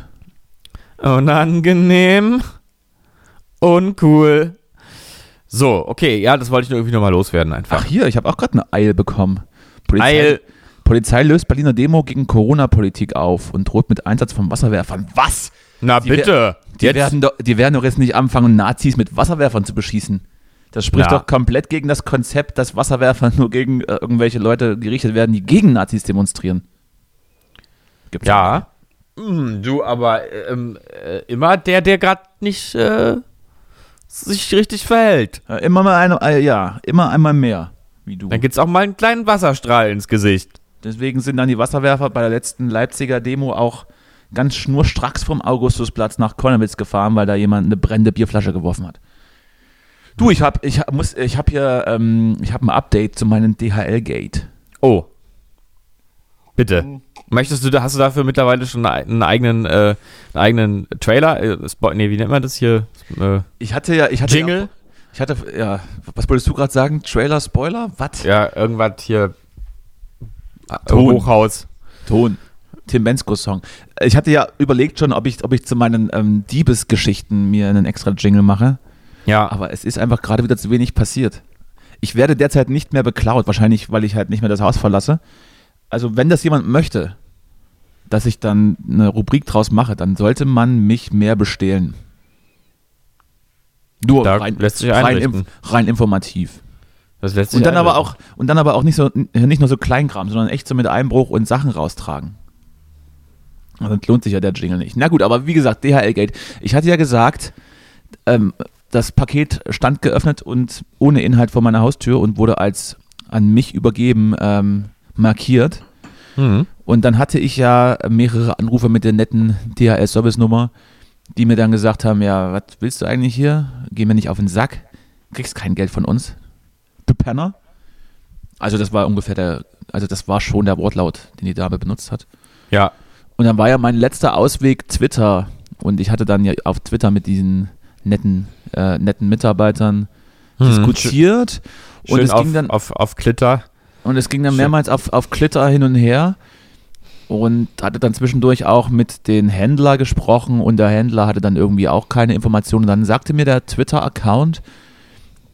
S4: Unangenehm. Uncool. So, okay, ja, das wollte ich nur irgendwie nochmal loswerden einfach.
S5: Ach hier, ich habe auch gerade eine Eil bekommen.
S4: Polizei, Eil.
S5: Polizei löst Berliner Demo gegen Corona-Politik auf und droht mit Einsatz von Wasserwerfern. Was?
S4: Na die bitte.
S5: Die werden, doch, die werden doch jetzt nicht anfangen, Nazis mit Wasserwerfern zu beschießen. Das spricht ja. doch komplett gegen das Konzept, dass Wasserwerfer nur gegen äh, irgendwelche Leute gerichtet werden, die gegen Nazis demonstrieren.
S4: Gibt's ja. Hm, du, aber ähm, äh, immer der, der gerade nicht äh, sich richtig verhält.
S5: Ja, immer mal eine, äh, ja, immer einmal mehr, wie du.
S4: Dann gibt's auch mal einen kleinen Wasserstrahl ins Gesicht.
S5: Deswegen sind dann die Wasserwerfer bei der letzten Leipziger Demo auch ganz schnurstracks vom Augustusplatz nach Konnewitz gefahren, weil da jemand eine brennende Bierflasche geworfen hat. Du, ich habe ich hab, muss, ich hab hier, ähm, ich habe ein Update zu meinem DHL-Gate.
S4: Oh. Bitte. Möchtest du, hast du dafür mittlerweile schon einen eigenen, äh, einen eigenen Trailer? Äh, nee, wie nennt man das hier?
S5: Äh, ich hatte ja, ich hatte
S4: Jingle?
S5: Ja, ich hatte, ja, was wolltest du gerade sagen? Trailer, Spoiler? Was?
S4: Ja, irgendwas hier.
S5: Äh, Ton. Hochhaus. Ton. Tim Bensko-Song. Ich hatte ja überlegt schon, ob ich, ob ich zu meinen ähm, Diebesgeschichten mir einen extra Jingle mache.
S4: Ja.
S5: Aber es ist einfach gerade wieder zu wenig passiert. Ich werde derzeit nicht mehr beklaut, wahrscheinlich, weil ich halt nicht mehr das Haus verlasse. Also, wenn das jemand möchte, dass ich dann eine Rubrik draus mache, dann sollte man mich mehr bestehlen. Nur da rein, lässt sich rein, rein informativ.
S4: Das lässt
S5: sich und dann aber auch und dann aber auch nicht so nicht nur so Kleinkram, sondern echt so mit Einbruch und Sachen raustragen. Dann lohnt sich ja der Jingle nicht. Na gut, aber wie gesagt, DHL Gate. Ich hatte ja gesagt, ähm, das Paket stand geöffnet und ohne Inhalt vor meiner Haustür und wurde als an mich übergeben ähm, markiert. Mhm. Und dann hatte ich ja mehrere Anrufe mit der netten DHL-Service-Nummer, die mir dann gesagt haben: Ja, was willst du eigentlich hier? Geh mir nicht auf den Sack. Kriegst kein Geld von uns. Du Penner. Also, das war ungefähr der, also, das war schon der Wortlaut, den die Dame benutzt hat.
S4: Ja.
S5: Und dann war ja mein letzter Ausweg Twitter. Und ich hatte dann ja auf Twitter mit diesen netten, äh, netten Mitarbeitern hm. diskutiert.
S4: Schön und es auf, ging dann auf, auf Klitter.
S5: Und es ging dann mehrmals auf, auf Klitter hin und her. Und hatte dann zwischendurch auch mit den Händler gesprochen und der Händler hatte dann irgendwie auch keine Informationen. Und dann sagte mir der Twitter-Account,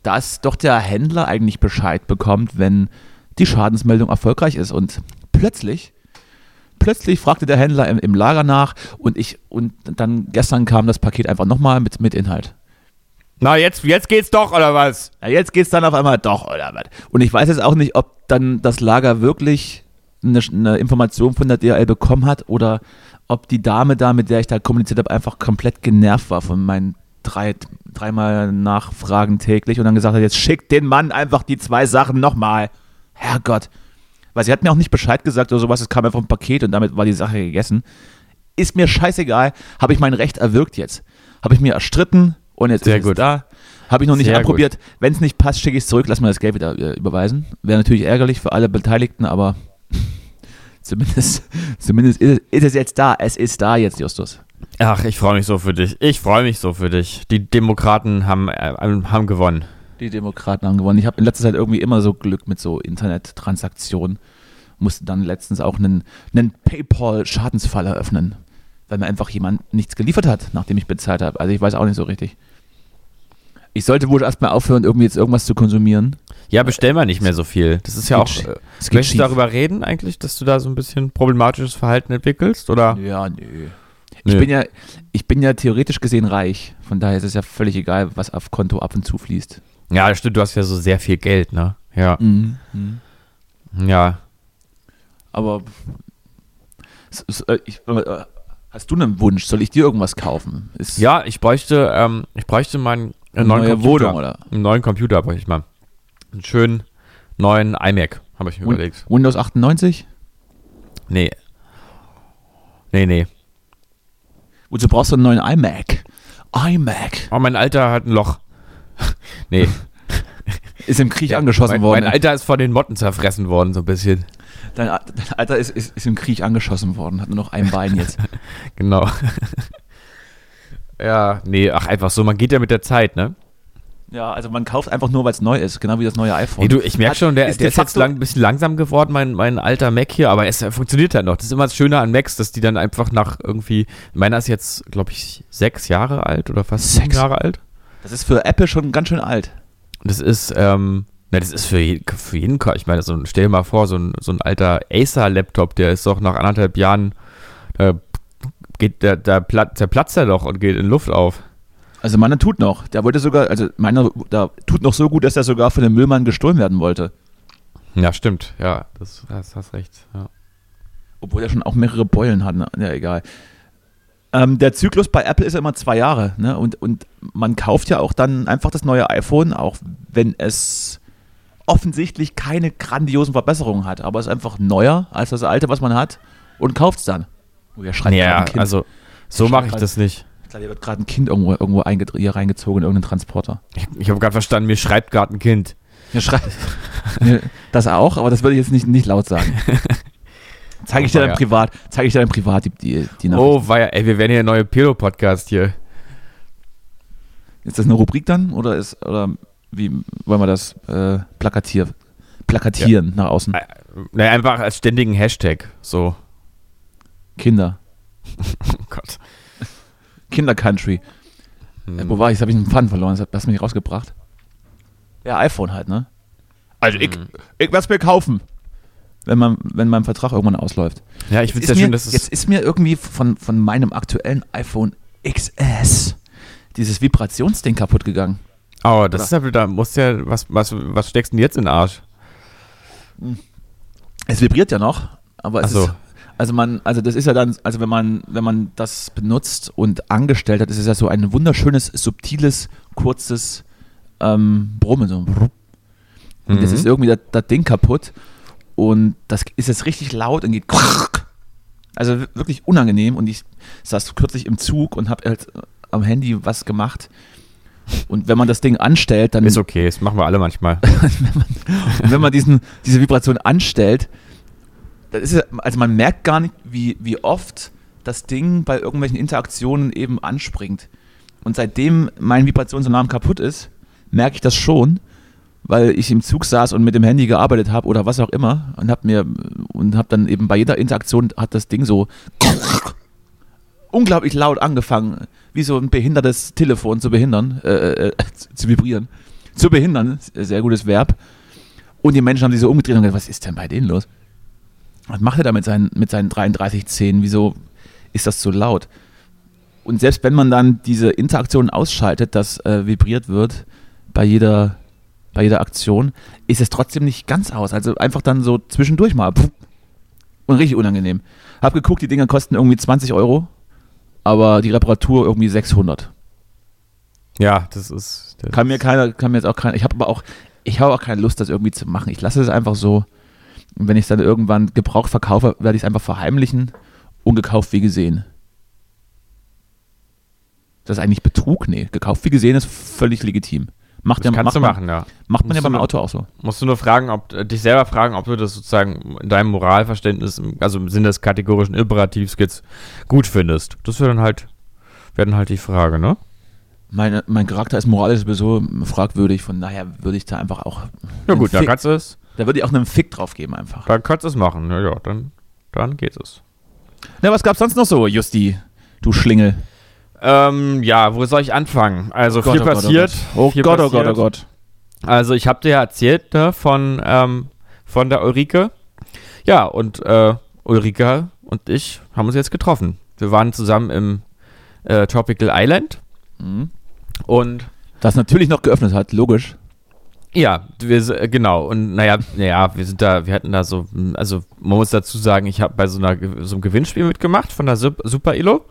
S5: dass doch der Händler eigentlich Bescheid bekommt, wenn die Schadensmeldung erfolgreich ist. Und plötzlich plötzlich fragte der Händler im, im, Lager nach und ich und dann gestern kam das Paket einfach nochmal mit, mit Inhalt.
S4: Na, jetzt, jetzt geht's doch, oder was?
S5: Na, jetzt geht's dann auf einmal doch, oder was? Und ich weiß jetzt auch nicht, ob dann das Lager wirklich eine, eine Information von der DHL bekommen hat oder ob die Dame da, mit der ich da kommuniziert habe, einfach komplett genervt war von meinen drei, dreimal Nachfragen täglich und dann gesagt hat, jetzt schickt den Mann einfach die zwei Sachen nochmal. Herrgott. Weil sie hat mir auch nicht Bescheid gesagt oder sowas, es kam einfach ein Paket und damit war die Sache gegessen. Ist mir scheißegal, habe ich mein Recht erwirkt jetzt. Habe ich mir erstritten und jetzt
S4: Sehr
S5: ist
S4: gut.
S5: es da. Habe ich noch nicht anprobiert. Wenn es nicht passt, schicke ich es zurück, lass mal das Geld wieder äh, überweisen. Wäre natürlich ärgerlich für alle Beteiligten, aber *laughs* zumindest, *laughs* zumindest ist, ist es jetzt da. Es ist da jetzt, Justus.
S4: Ach, ich freue mich so für dich. Ich freue mich so für dich. Die Demokraten haben, äh, haben gewonnen.
S5: Die Demokraten haben gewonnen. Ich habe in letzter Zeit irgendwie immer so Glück mit so Internettransaktionen. Musste dann letztens auch einen, einen PayPal-Schadensfall eröffnen, weil mir einfach jemand nichts geliefert hat, nachdem ich bezahlt habe. Also ich weiß auch nicht so richtig. Ich sollte wohl erstmal aufhören, irgendwie jetzt irgendwas zu konsumieren.
S4: Ja, bestell mal nicht mehr so viel. Das ist ja auch. Äh, möchtest du darüber reden eigentlich, dass du da so ein bisschen problematisches Verhalten entwickelst? Oder?
S5: Ja, nö. Ich bin ja, ich bin ja theoretisch gesehen reich. Von daher ist es ja völlig egal, was auf Konto ab und zu fließt.
S4: Ja, das stimmt, du hast ja so sehr viel Geld, ne? Ja. Mhm. Mhm. Ja.
S5: Aber äh, ich, äh, hast du einen Wunsch? Soll ich dir irgendwas kaufen?
S4: Ist ja, ich bräuchte, ähm, ich bräuchte meinen
S5: äh, neuen Computer. Wohnung, oder?
S4: Einen neuen Computer bräuchte ich mal. Einen schönen neuen iMac, habe ich mir Win überlegt.
S5: Windows 98?
S4: Nee. Nee, nee.
S5: Wozu brauchst du einen neuen iMac? iMac.
S4: Oh, mein Alter hat ein Loch. *laughs* nee.
S5: Ist im Krieg ja, angeschossen
S4: mein,
S5: worden.
S4: Mein Alter ist von den Motten zerfressen worden, so ein bisschen.
S5: Dein, dein Alter ist, ist, ist, im Krieg angeschossen worden, hat nur noch ein Bein jetzt. *laughs*
S4: genau. Ja, nee, ach, einfach so, man geht ja mit der Zeit, ne?
S5: Ja, also man kauft einfach nur, weil es neu ist, genau wie das neue iPhone.
S4: Nee, du, ich merke schon, der ist, der ist jetzt lang, ein bisschen langsam geworden, mein, mein alter Mac hier, aber es funktioniert halt noch. Das ist immer das Schöne an Macs, dass die dann einfach nach irgendwie, meiner ist jetzt, glaube ich, sechs Jahre alt oder fast sechs Jahre alt.
S5: Das ist für Apple schon ganz schön alt.
S4: Das ist, ähm, na, das ist für, je, für jeden, ich meine, so, stell dir mal vor, so ein, so ein alter Acer-Laptop, der ist doch nach anderthalb Jahren, da geht, der, der, der platzt er doch und geht in Luft auf.
S5: Also meiner tut noch. Der wollte sogar, also meiner da tut noch so gut, dass er sogar von dem Müllmann gestohlen werden wollte.
S4: Ja, stimmt. Ja, das, das hast recht. Ja.
S5: Obwohl er schon auch mehrere Beulen hat. Ne? Ja, egal. Ähm, der Zyklus bei Apple ist ja immer zwei Jahre. Ne? Und, und man kauft ja auch dann einfach das neue iPhone, auch wenn es offensichtlich keine grandiosen Verbesserungen hat. Aber es ist einfach neuer als das alte, was man hat und kauft es dann.
S4: Oh, ja, also so mache ich das nicht.
S5: Ich glaube, hier wird gerade ein Kind irgendwo, irgendwo hier reingezogen in irgendeinen Transporter.
S4: Ich, ich habe gerade verstanden, mir schreibt gerade ein Kind.
S5: Mir schreibt. *laughs* das auch, aber das würde ich jetzt nicht, nicht laut sagen. *laughs* Zeige ich, oh, dir dann privat, zeige ich dir dann privat die, die, die
S4: Oh, war ja, ey, wir werden hier ein neuer Pedo-Podcast hier.
S5: Ist das eine Rubrik dann oder ist oder wie wollen wir das äh, plakatieren, plakatieren ja. nach außen? Äh,
S4: naja, einfach als ständigen Hashtag so.
S5: Kinder. oh Gott. Kinder-Country. Hm. Äh, wo war ich? Jetzt habe ich einen Pfannen verloren. Das hast du mich rausgebracht. Ja, iPhone halt, ne? Also ich, hm. ich werde es mir kaufen wenn, man, wenn mein Vertrag irgendwann ausläuft.
S4: Ja, ich finde es ja schön, dass
S5: es. Jetzt ist mir irgendwie von, von meinem aktuellen iPhone XS dieses Vibrationsding kaputt gegangen.
S4: Aber oh, das ist ja, da muss ja, was, was, was steckst du denn jetzt in den Arsch?
S5: Es vibriert ja noch, aber es so. ist, also man, also das ist ja dann, also wenn man, wenn man das benutzt und angestellt hat, ist es ja so ein wunderschönes, subtiles, kurzes ähm, Brummen. So. Und mhm. das ist irgendwie das, das Ding kaputt und das ist jetzt richtig laut und geht. *laughs* Also wirklich unangenehm. Und ich saß kürzlich im Zug und habe halt äh, am Handy was gemacht. Und wenn man das Ding anstellt, dann.
S4: Ist okay, das machen wir alle manchmal. *laughs*
S5: wenn man, wenn man diesen, diese Vibration anstellt, dann ist also man merkt gar nicht, wie, wie oft das Ding bei irgendwelchen Interaktionen eben anspringt. Und seitdem mein Vibrationsalarm kaputt ist, merke ich das schon weil ich im Zug saß und mit dem Handy gearbeitet habe oder was auch immer und habe mir und habe dann eben bei jeder Interaktion hat das Ding so unglaublich laut angefangen, wie so ein behindertes Telefon zu behindern, äh, äh, zu vibrieren, zu behindern, sehr gutes Verb. Und die Menschen haben sich so umgedreht und gesagt, was ist denn bei denen los? Was macht er da mit seinen, mit seinen 33 Zähnen? Wieso ist das so laut? Und selbst wenn man dann diese Interaktion ausschaltet, dass äh, vibriert wird bei jeder bei jeder Aktion, ist es trotzdem nicht ganz aus. Also einfach dann so zwischendurch mal. Und richtig unangenehm. Hab geguckt, die Dinger kosten irgendwie 20 Euro, aber die Reparatur irgendwie 600.
S4: Ja, das ist.
S5: Das kann mir keiner, kann mir jetzt auch keiner. Ich habe aber auch, ich habe auch keine Lust, das irgendwie zu machen. Ich lasse es einfach so. Und wenn ich es dann irgendwann gebraucht verkaufe, werde ich es einfach verheimlichen. Ungekauft wie gesehen. Das ist eigentlich Betrug? Nee, gekauft wie gesehen ist völlig legitim. Macht
S4: das
S5: ja,
S4: kannst
S5: macht
S4: du machen, ja.
S5: Macht man musst ja beim Auto auch so.
S4: Musst du nur fragen, ob äh, dich selber fragen, ob du das sozusagen in deinem Moralverständnis, also im Sinne des kategorischen Imperativs jetzt gut findest. Das wäre dann halt, wäre dann halt die Frage, ne?
S5: Meine, mein Charakter ist moralisch sowieso fragwürdig, von daher würde ich da einfach auch.
S4: Ja gut, da kannst du es.
S5: Da würde ich auch einen Fick drauf geben einfach.
S4: Dann kannst du es machen, ja, ja, dann, dann geht es.
S5: Na, was gab's sonst noch so, Justi, du Schlingel?
S4: Ähm, ja, wo soll ich anfangen? Also oh viel Gott, passiert.
S5: Oh Gott, oh Gott, oh Gott, oh Gott.
S4: Also ich habe dir ja erzählt ne, von, ähm, von der Ulrike. Ja, und äh, Ulrike und ich haben uns jetzt getroffen. Wir waren zusammen im äh, Tropical Island. Mhm. Und
S5: das natürlich noch geöffnet hat, logisch.
S4: Ja, wir, genau. Und naja, naja, wir sind da, wir hatten da so, also man muss dazu sagen, ich habe bei so, einer, so einem Gewinnspiel mitgemacht von der Super Ilo.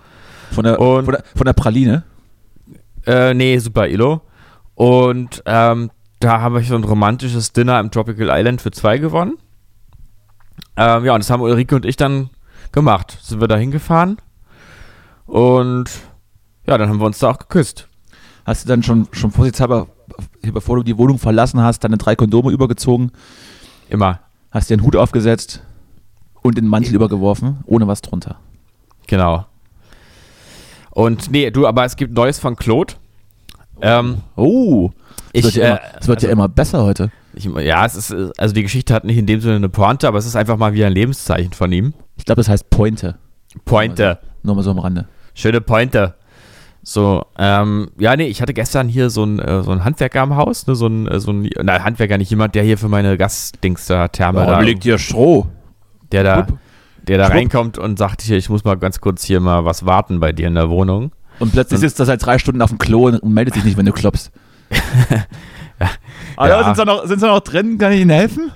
S5: Von der, und, von der, von der Praline?
S4: Äh, nee, Super Ilo. Und ähm, da habe ich so ein romantisches Dinner im Tropical Island für zwei gewonnen. Ähm, ja, und das haben Ulrike und ich dann gemacht. Sind wir da hingefahren. Und ja, dann haben wir uns da auch geküsst.
S5: Hast du dann schon, schon vorsichtshalber, bevor du die Wohnung verlassen hast, deine drei Kondome übergezogen?
S4: Immer.
S5: Hast dir einen Hut aufgesetzt und den Mantel übergeworfen, ohne was drunter.
S4: Genau. Und nee, du, aber es gibt Neues von Claude.
S5: Ähm, oh, es wird, ja, immer, äh, wird also, ja immer besser heute.
S4: Ich, ja, es ist, also die Geschichte hat nicht in dem Sinne eine Pointe, aber es ist einfach mal wieder ein Lebenszeichen von ihm.
S5: Ich glaube, das heißt Pointe.
S4: Pointe.
S5: Nur mal so am Rande.
S4: Schöne Pointe. So, ähm, ja, nee, ich hatte gestern hier so ein, äh, so ein Handwerker am Haus, ne, so ein, äh, so ein, na, Handwerker, nicht jemand, der hier für meine Gastdings da, Therme
S5: Warum da. liegt hier Stroh?
S4: Der da, Schwupp der da Schwupp. reinkommt und sagt hier, ich muss mal ganz kurz hier mal was warten bei dir in der Wohnung.
S5: Und plötzlich sitzt er seit drei Stunden auf dem Klo und meldet sich nicht, wenn du klopfst. *laughs* ja. Ah ja, sind sie noch, noch drin? Kann ich Ihnen helfen?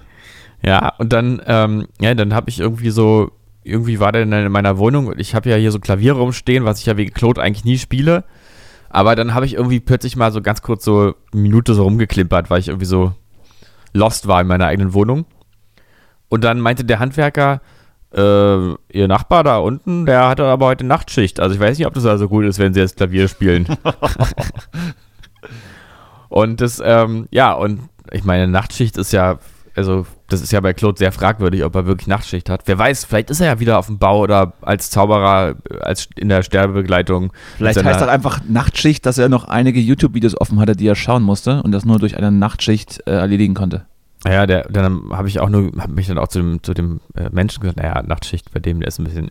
S4: Ja, und dann, ähm, ja, dann habe ich irgendwie so, irgendwie war der in meiner Wohnung und ich habe ja hier so Klavier rumstehen, was ich ja wegen Claude eigentlich nie spiele. Aber dann habe ich irgendwie plötzlich mal so ganz kurz so eine Minute so rumgeklimpert, weil ich irgendwie so lost war in meiner eigenen Wohnung. Und dann meinte der Handwerker, äh, ihr Nachbar da unten, der hatte aber heute Nachtschicht. Also ich weiß nicht, ob das also gut ist, wenn sie jetzt Klavier spielen. *laughs* und das, ähm, ja, und ich meine, Nachtschicht ist ja, also das ist ja bei Claude sehr fragwürdig, ob er wirklich Nachtschicht hat. Wer weiß, vielleicht ist er ja wieder auf dem Bau oder als Zauberer, als in der Sterbebegleitung.
S5: Vielleicht heißt das einfach Nachtschicht, dass er noch einige YouTube-Videos offen hatte, die er schauen musste und das nur durch eine Nachtschicht äh, erledigen konnte.
S4: Ja, der, dann habe ich auch nur, habe mich dann auch zu dem, zu dem äh, Menschen gesagt, naja, Nachtschicht bei dem, der ist ein bisschen.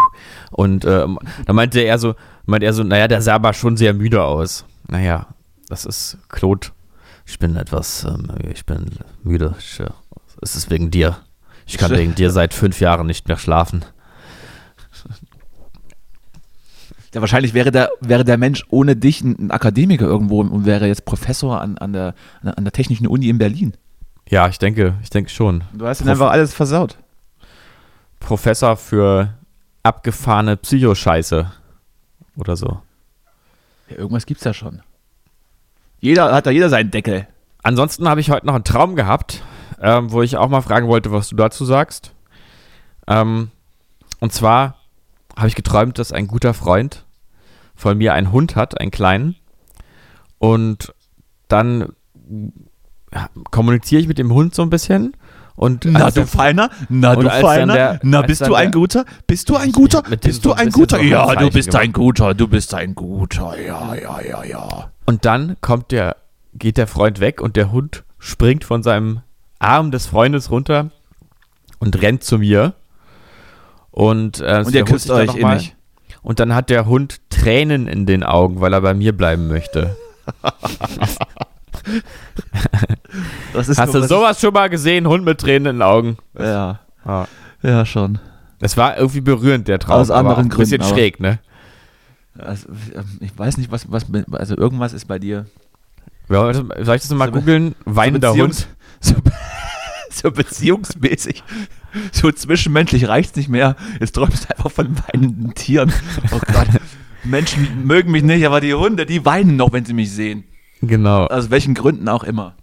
S4: *laughs* Und äh, dann meinte er so, meinte er so, naja, der sah aber schon sehr müde aus. Naja, das ist Claude. Ich bin etwas, ähm, ich bin müde. Ich, äh, es ist wegen dir. Ich kann wegen dir seit fünf Jahren nicht mehr schlafen.
S5: Ja, wahrscheinlich wäre der, wäre der Mensch ohne dich ein, ein Akademiker irgendwo und wäre jetzt Professor an, an, der, an der Technischen Uni in Berlin.
S4: Ja, ich denke, ich denke schon.
S5: Du hast ihn Prof einfach alles versaut.
S4: Professor für abgefahrene Psychoscheiße oder so.
S5: Ja, irgendwas gibt's ja schon. Jeder hat da jeder seinen Deckel.
S4: Ansonsten habe ich heute noch einen Traum gehabt, ähm, wo ich auch mal fragen wollte, was du dazu sagst. Ähm, und zwar habe ich geträumt, dass ein guter Freund von mir einen Hund hat, einen kleinen. Und dann kommuniziere ich mit dem Hund so ein bisschen. Und
S5: na du Feiner, na du Feiner, der, na bist du ein guter, bist du ein guter, bist du ein guter, ja du bist ein guter, du bist ein guter, ja ja ja ja.
S4: Und dann kommt der, geht der Freund weg und der Hund springt von seinem Arm des Freundes runter und rennt zu mir und, äh,
S5: und ihr küsst euch eh nicht.
S4: Und dann hat der Hund Tränen in den Augen, weil er bei mir bleiben möchte. *laughs* *laughs* Hast du sowas schon mal gesehen? Hund mit Tränen in den Augen?
S5: Ja. Ah. Ja, schon.
S4: Es war irgendwie berührend, der Traum.
S5: Aus anderen Gründen.
S4: Ein bisschen schräg, ne?
S5: Also, ähm, ich weiß nicht, was, was, also irgendwas ist bei dir.
S4: Ja, soll ich das mal so googeln? Weinender so Hund. *laughs*
S5: So, so, beziehungsmäßig, so zwischenmenschlich reicht es nicht mehr. Jetzt träumst du einfach von weinenden Tieren. Oh Gott. *laughs* Menschen mögen mich nicht, aber die Hunde, die weinen noch, wenn sie mich sehen.
S4: Genau.
S5: Aus welchen Gründen auch immer.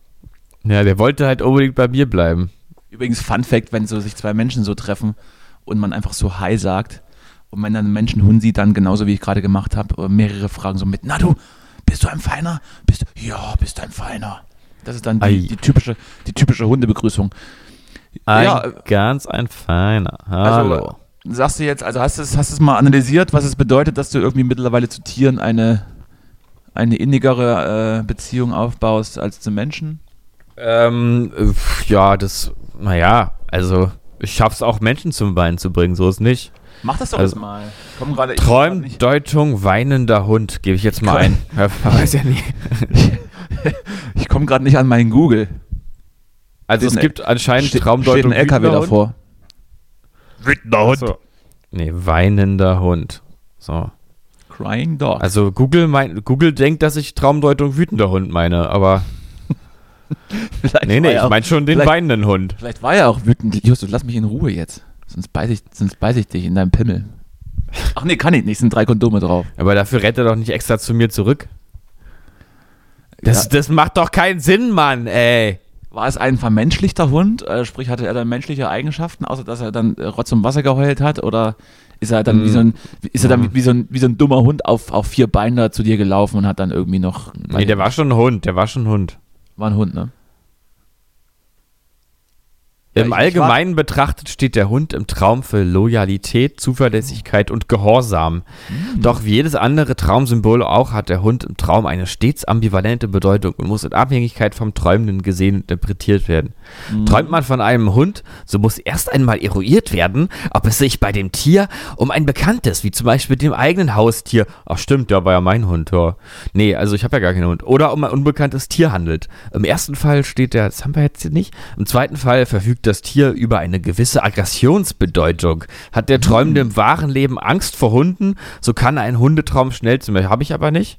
S4: Ja, der wollte halt unbedingt bei mir bleiben.
S5: Übrigens, Fun Fact, wenn so sich zwei Menschen so treffen und man einfach so Hi sagt und wenn dann ein Menschenhund sieht, dann genauso wie ich gerade gemacht habe, mehrere Fragen so mit, na du, bist du ein Feiner? Bist du, ja, bist du ein Feiner. Das ist dann die, die typische, die typische Hundebegrüßung.
S4: Ein ja, ganz ein Feiner. Hallo.
S5: Also, sagst du jetzt, also hast du es hast mal analysiert, was es bedeutet, dass du irgendwie mittlerweile zu Tieren eine eine innigere äh, Beziehung aufbaust als zu Menschen?
S4: Ähm, ja, das, naja, also ich schaff's auch Menschen zum Weinen zu bringen, so ist nicht.
S5: Mach das doch
S4: also,
S5: mal.
S4: Komm grade, Träumdeutung weinender Hund, gebe ich jetzt mal ein. *laughs* weiß ja nie.
S5: ich komme gerade nicht an meinen Google.
S4: Also es gibt anscheinend
S5: steht, Traumdeutung. Steht ein LKW davor.
S4: Wütender Hund. So. Nee, weinender Hund. So.
S5: Crying Dog.
S4: Also Google, mein, Google denkt, dass ich Traumdeutung wütender Hund meine, aber. *laughs* nee, nee, ich meine schon den weinenden Hund.
S5: Vielleicht war er auch wütend. Justus, lass mich in Ruhe jetzt. Sonst beiß ich, sonst beiß ich dich in deinem Pimmel. Ach nee, kann ich nicht. Sind drei Kondome drauf.
S4: Aber dafür rennt er doch nicht extra zu mir zurück. Das, ja. das macht doch keinen Sinn, Mann, ey.
S5: War es ein vermenschlichter Hund? Äh, sprich, hatte er dann menschliche Eigenschaften, außer dass er dann äh, Rotz und Wasser geheult hat? Oder ist er dann, mm. wie, so ein, ist er dann mm. wie, so ein, wie so ein dummer Hund auf, auf vier Beinen da zu dir gelaufen und hat dann irgendwie noch.
S4: Nee, der war schon ein Hund, der war schon ein Hund.
S5: War ein Hund, ne?
S4: Im Allgemeinen betrachtet steht der Hund im Traum für Loyalität, Zuverlässigkeit und Gehorsam. Mhm. Doch wie jedes andere Traumsymbol auch hat der Hund im Traum eine stets ambivalente Bedeutung und muss in Abhängigkeit vom Träumenden gesehen und interpretiert werden. Mhm. Träumt man von einem Hund, so muss erst einmal eruiert werden, ob es sich bei dem Tier um ein bekanntes, wie zum Beispiel dem eigenen Haustier, ach stimmt, der war ja mein Hund, ja. Nee, also ich habe ja gar keinen Hund, oder um ein unbekanntes Tier handelt. Im ersten Fall steht der, das haben wir jetzt nicht, im zweiten Fall verfügt das Tier über eine gewisse Aggressionsbedeutung. Hat der Träumende im wahren Leben Angst vor Hunden, so kann ein Hundetraum schnell zu mir. Habe ich aber nicht.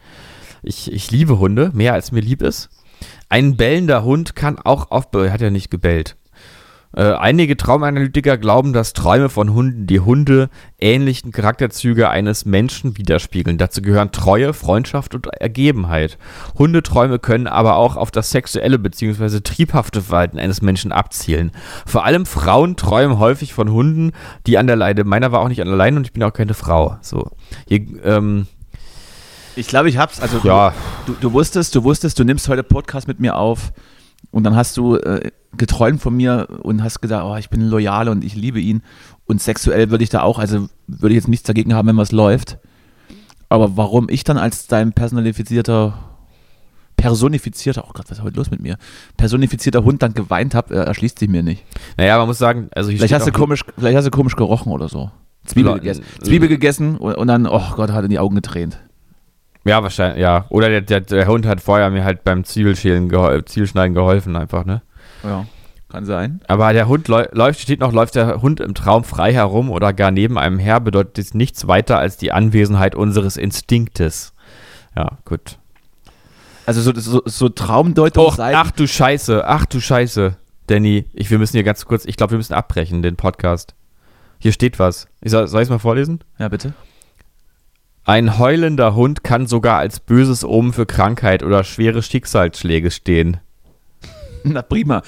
S4: Ich, ich liebe Hunde, mehr als mir lieb ist. Ein bellender Hund kann auch auf. Hat ja nicht gebellt. Äh, einige Traumanalytiker glauben, dass Träume von Hunden die Hunde ähnlichen Charakterzüge eines Menschen widerspiegeln. Dazu gehören Treue, Freundschaft und Ergebenheit. Hundeträume können aber auch auf das sexuelle bzw. triebhafte Verhalten eines Menschen abzielen. Vor allem Frauen träumen häufig von Hunden, die an der Leine. Meiner war auch nicht an der Leine und ich bin auch keine Frau. So. Hier, ähm,
S5: ich glaube, ich hab's. Also ja. du, du, wusstest, du wusstest, du nimmst heute Podcast mit mir auf und dann hast du äh, geträumt von mir und hast gedacht, oh, ich bin loyal und ich liebe ihn. Und sexuell würde ich da auch, also würde ich jetzt nichts dagegen haben, wenn was läuft. Aber warum ich dann als dein personifizierter, personifizierter, oh Gott, was ist heute los mit mir? Personifizierter Hund dann geweint habe, erschließt sich mir nicht.
S4: Naja, man muss sagen, also
S5: vielleicht hast, du komisch, vielleicht hast du komisch gerochen oder so. Zwiebel gegessen. Zwiebel gegessen und, und dann, oh Gott, hat in die Augen getränt.
S4: Ja, wahrscheinlich, ja. Oder der, der, der Hund hat vorher mir halt beim Zwiebelschälen gehol Zielschneiden geholfen, einfach, ne?
S5: Ja, kann sein.
S4: Aber der Hund läuft, steht noch, läuft der Hund im Traum frei herum oder gar neben einem her, bedeutet dies nichts weiter als die Anwesenheit unseres Instinktes. Ja, gut.
S5: Also so, so, so Traumdeutung
S4: oh, Ach du Scheiße, ach du Scheiße. Danny, ich, wir müssen hier ganz kurz, ich glaube, wir müssen abbrechen, den Podcast. Hier steht was. Ich soll, soll ich es mal vorlesen?
S5: Ja, bitte.
S4: Ein heulender Hund kann sogar als böses Omen für Krankheit oder schwere Schicksalsschläge stehen. *laughs*
S5: Na prima.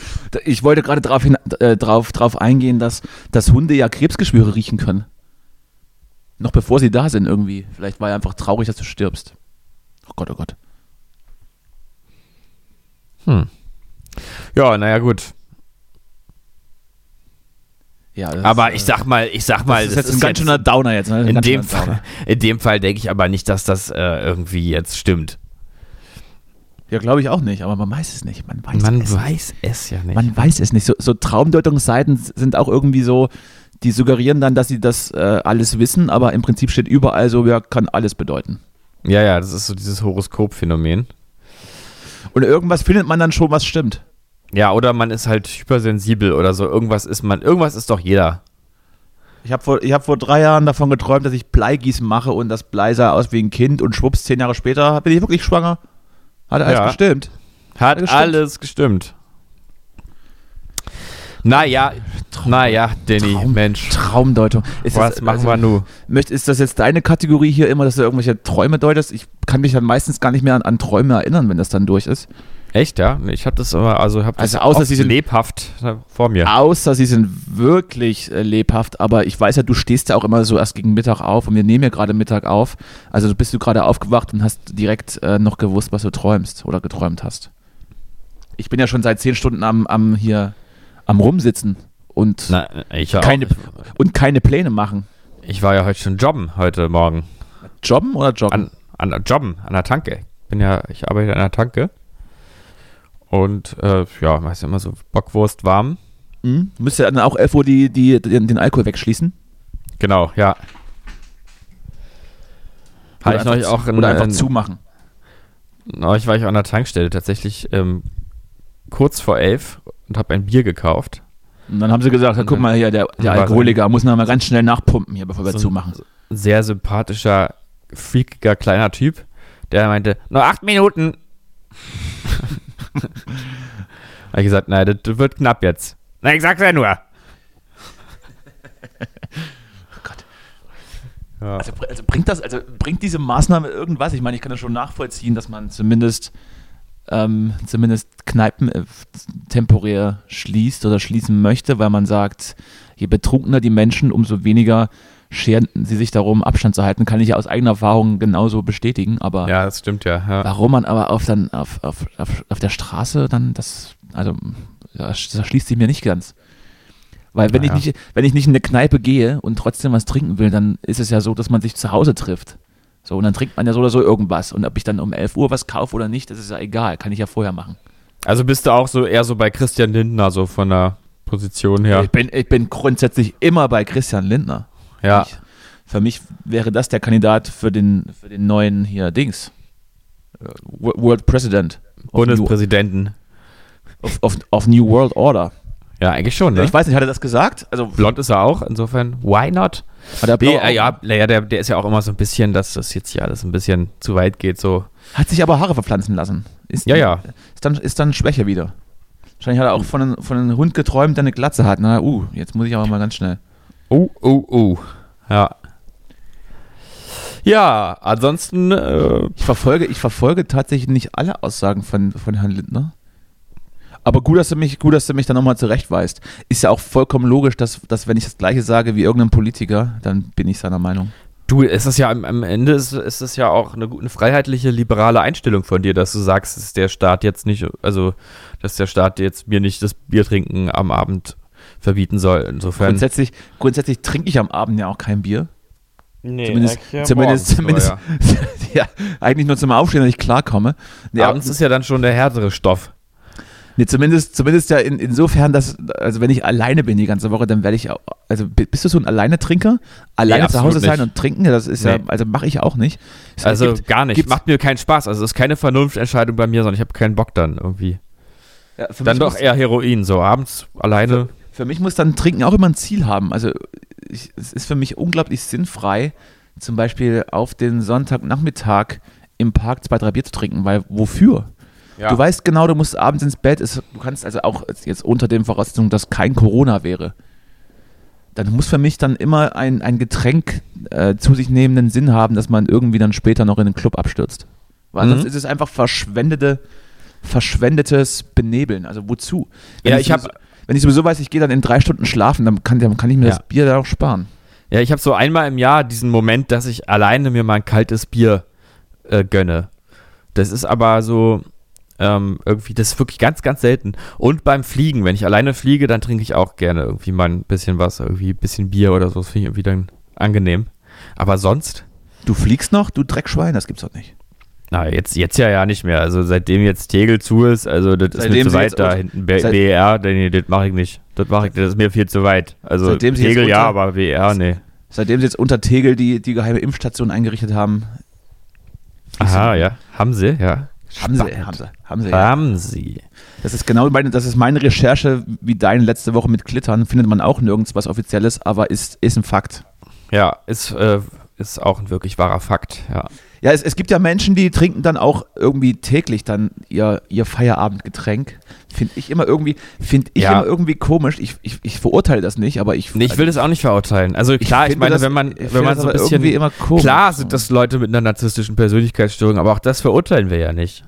S5: Ich wollte gerade darauf äh, drauf, drauf eingehen, dass, dass Hunde ja Krebsgeschwüre riechen können. Noch bevor sie da sind irgendwie. Vielleicht war er einfach traurig, dass du stirbst. Oh Gott, oh Gott.
S4: Hm. Ja, naja, gut. Ja, aber ist, ich sag mal, ich sag mal,
S5: das, das ist jetzt ein ganz schöner Downer jetzt. Ne?
S4: In, dem Fall, in dem Fall denke ich aber nicht, dass das äh, irgendwie jetzt stimmt.
S5: Ja, glaube ich auch nicht, aber man weiß es nicht. Man weiß,
S4: man
S5: es,
S4: weiß es ja nicht.
S5: Man weiß es nicht. So, so, Traumdeutungsseiten sind auch irgendwie so, die suggerieren dann, dass sie das äh, alles wissen, aber im Prinzip steht überall so, ja, kann alles bedeuten.
S4: Ja, ja, das ist so dieses Horoskop-Phänomen.
S5: Und irgendwas findet man dann schon, was stimmt.
S4: Ja, oder man ist halt hypersensibel oder so. Irgendwas ist man, irgendwas ist doch jeder.
S5: Ich habe vor, hab vor drei Jahren davon geträumt, dass ich Bleigießen mache und das Blei sah aus wie ein Kind und schwupps, zehn Jahre später bin ich wirklich schwanger. Hat alles ja. gestimmt.
S4: Hat gestimmt. alles gestimmt. Naja, naja, Danny, Traum, Mensch.
S5: Traumdeutung.
S4: Ist Was das, machen also, wir nun?
S5: Ist das jetzt deine Kategorie hier immer, dass du irgendwelche Träume deutest? Ich kann mich dann meistens gar nicht mehr an, an Träume erinnern, wenn das dann durch ist.
S4: Echt, ja? Ich habe das immer, also habe
S5: das also außer sie sind
S4: lebhaft vor mir.
S5: Außer sie sind wirklich äh, lebhaft, aber ich weiß ja, du stehst ja auch immer so erst gegen Mittag auf und wir nehmen ja gerade Mittag auf. Also bist du gerade aufgewacht und hast direkt äh, noch gewusst, was du träumst oder geträumt hast. Ich bin ja schon seit zehn Stunden am, am hier am rumsitzen und
S4: Na,
S5: keine und keine Pläne machen.
S4: Ich war ja heute schon jobben heute Morgen.
S5: Jobben oder joggen?
S4: An, an Jobben an der Tanke. Bin ja, ich arbeite an der Tanke. Und äh, ja, weißt du, immer so Bockwurst warm.
S5: Mhm. Müsst ihr dann auch 11 Uhr die, die, den, den Alkohol wegschließen?
S4: Genau, ja.
S5: Oder ich neulich auch in, oder einfach in, zumachen.
S4: Neulich war ich an der Tankstelle tatsächlich ähm, kurz vor elf und habe ein Bier gekauft.
S5: Und dann haben sie gesagt, guck mal hier, der, der Alkoholiker muss noch mal ganz schnell nachpumpen hier, bevor wir so zumachen.
S4: Sehr sympathischer, freakiger kleiner Typ, der meinte, nur acht Minuten. *laughs* habe ich gesagt, nein, das wird knapp jetzt. Na, ich sag's ja nur.
S5: oh Gott. Ja. Also, also, bringt das, also bringt diese Maßnahme irgendwas? Ich meine, ich kann das schon nachvollziehen, dass man zumindest ähm, zumindest Kneipen äh, temporär schließt oder schließen möchte, weil man sagt, je betrunkener die Menschen, umso weniger scheren sie sich darum, Abstand zu halten, kann ich ja aus eigener Erfahrung genauso bestätigen. Aber
S4: ja, das stimmt ja. ja.
S5: Warum man aber auf, dann, auf, auf, auf, auf der Straße dann das, also das schließt sich mir nicht ganz. Weil wenn, naja. ich nicht, wenn ich nicht in eine Kneipe gehe und trotzdem was trinken will, dann ist es ja so, dass man sich zu Hause trifft. So, und dann trinkt man ja so oder so irgendwas. Und ob ich dann um 11 Uhr was kaufe oder nicht, das ist ja egal. Kann ich ja vorher machen.
S4: Also bist du auch so eher so bei Christian Lindner, so von der Position her?
S5: Ich bin, ich bin grundsätzlich immer bei Christian Lindner.
S4: Ja.
S5: Ich, für mich wäre das der Kandidat für den, für den neuen hier Dings. Äh, World President.
S4: Bundespräsidenten.
S5: Of, of, of New World Order.
S4: Ja, eigentlich schon, ne?
S5: Ich weiß nicht, hat er das gesagt?
S4: Also Blond ist er auch, insofern, why not? Hat er nee, äh, ja, ja der, der ist ja auch immer so ein bisschen, dass das jetzt hier alles ein bisschen zu weit geht, so.
S5: Hat sich aber Haare verpflanzen lassen. Ist,
S4: ja, ja.
S5: Ist dann, ist dann Schwäche wieder. Wahrscheinlich hat er auch von einem, von einem Hund geträumt, der eine Glatze hat. Na, uh, jetzt muss ich aber mal ganz schnell.
S4: Oh, oh, oh. Ja. Ja, ansonsten. Äh,
S5: ich, verfolge, ich verfolge tatsächlich nicht alle Aussagen von, von Herrn Lindner. Aber gut, dass du mich, gut, dass du mich dann nochmal zurechtweist. Ist ja auch vollkommen logisch, dass, dass wenn ich das Gleiche sage wie irgendein Politiker, dann bin ich seiner Meinung.
S4: Du, ist das ja am, am Ende ist, ist es ja auch eine, eine, freiheitliche, liberale Einstellung von dir, dass du sagst, dass der Staat jetzt nicht, also dass der Staat jetzt mir nicht das Bier trinken am Abend verbieten soll. Insofern.
S5: Grundsätzlich, grundsätzlich trinke ich am Abend ja auch kein Bier. Nee, zumindest, zumindest, zumindest ja. *laughs* ja. eigentlich nur zum Aufstehen, dass ich klarkomme.
S4: Nee, Abends ist ja dann schon der härtere Stoff.
S5: Nee, zumindest, zumindest ja in, insofern, dass, also wenn ich alleine bin die ganze Woche, dann werde ich auch, also bist du so ein Alleine-Trinker? Alleine nee, zu Hause sein nicht. und trinken, das ist nee. ja, also mache ich auch nicht.
S4: Es also gibt, gar nicht, macht mir keinen Spaß. Also es ist keine Vernunftentscheidung bei mir, sondern ich habe keinen Bock dann irgendwie. Ja, dann doch eher Heroin, so abends alleine.
S5: Für, für, mich muss dann Trinken auch immer ein Ziel haben. Also ich, es ist für mich unglaublich sinnfrei, zum Beispiel auf den Sonntagnachmittag im Park zwei, drei Bier zu trinken, weil wofür? Ja. Du weißt genau, du musst abends ins Bett. du kannst also auch jetzt unter dem Voraussetzung, dass kein Corona wäre. Dann muss für mich dann immer ein, ein Getränk äh, zu sich nehmenden Sinn haben, dass man irgendwie dann später noch in den Club abstürzt. Weil mhm. sonst ist es einfach verschwendete, verschwendetes Benebeln. Also wozu?
S4: Wenn ja, ich, ich habe.
S5: Wenn ich sowieso weiß, ich gehe dann in drei Stunden schlafen, dann kann, dann kann ich mir ja. das Bier dann auch sparen.
S4: Ja, ich habe so einmal im Jahr diesen Moment, dass ich alleine mir mal ein kaltes Bier äh, gönne. Das ist aber so, ähm, irgendwie, das ist wirklich ganz, ganz selten. Und beim Fliegen, wenn ich alleine fliege, dann trinke ich auch gerne irgendwie mal ein bisschen was, irgendwie ein bisschen Bier oder so. Das finde ich irgendwie dann angenehm. Aber sonst.
S5: Du fliegst noch, du Dreckschwein, das gibt's doch nicht.
S4: Na, jetzt, jetzt ja ja nicht mehr. Also seitdem jetzt Tegel zu ist, also das seitdem ist mir zu weit da hinten. B BER, nee, das mache ich nicht. Das mache ich, das ist mir viel zu weit. Also seitdem Tegel ja, aber BER, nee.
S5: Seitdem sie jetzt unter Tegel die, die geheime Impfstation eingerichtet haben.
S4: Aha, ja. Haben sie, ja.
S5: Haben sie, haben sie, haben sie.
S4: Haben sie.
S5: Das ist genau meine, das ist meine Recherche, wie deine letzte Woche mit Klittern. Findet man auch nirgends was Offizielles, aber ist, ist ein Fakt.
S4: Ja, ist, äh, ist auch ein wirklich wahrer Fakt, ja.
S5: Ja, es, es gibt ja Menschen, die trinken dann auch irgendwie täglich dann ihr, ihr Feierabendgetränk. Finde ich immer irgendwie, finde ich ja. immer irgendwie komisch. Ich, ich, ich verurteile das nicht, aber ich.
S4: Nee, ich will das auch nicht verurteilen. Also klar, ich, ich meine, das, wenn man, wenn man so ein bisschen.
S5: Immer komisch.
S4: Klar sind das Leute mit einer narzisstischen Persönlichkeitsstörung, aber auch das verurteilen wir ja nicht.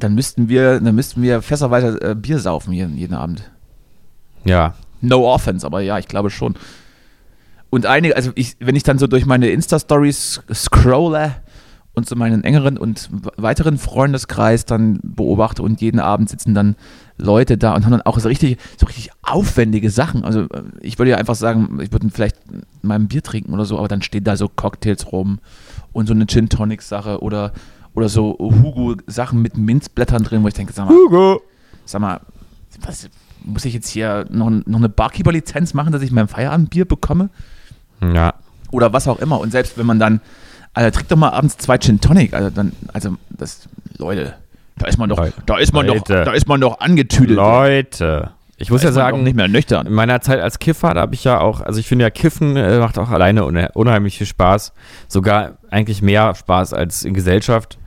S5: Dann müssten wir, dann müssten wir fässerweise äh, Bier saufen jeden, jeden Abend.
S4: Ja.
S5: No offense, aber ja, ich glaube schon. Und einige, also ich, wenn ich dann so durch meine Insta-Stories scrolle und so meinen engeren und weiteren Freundeskreis dann beobachte und jeden Abend sitzen dann Leute da und haben dann auch so richtig, so richtig aufwendige Sachen. Also äh, ich würde ja einfach sagen, ich würde vielleicht mal ein Bier trinken oder so, aber dann stehen da so Cocktails rum und so eine Gin Tonic Sache oder, oder so Hugo Sachen mit Minzblättern drin, wo ich denke, sag mal, Hugo. sag mal, was, muss ich jetzt hier noch, noch eine Barkeeper-Lizenz machen, dass ich mein Feierabendbier bekomme?
S4: Ja.
S5: Oder was auch immer. Und selbst wenn man dann, also trinkt doch mal abends zwei Gin Tonic, also dann, also das, Leute, da ist man doch, Leute. da ist man Leute. doch, da ist man doch angetüdelt.
S4: Leute. Ich muss ja sagen,
S5: nicht mehr nüchtern.
S4: In meiner Zeit als Kiffer, da habe ich ja auch, also ich finde ja, Kiffen äh, macht auch alleine unheimlich viel Spaß. Sogar eigentlich mehr Spaß als in Gesellschaft.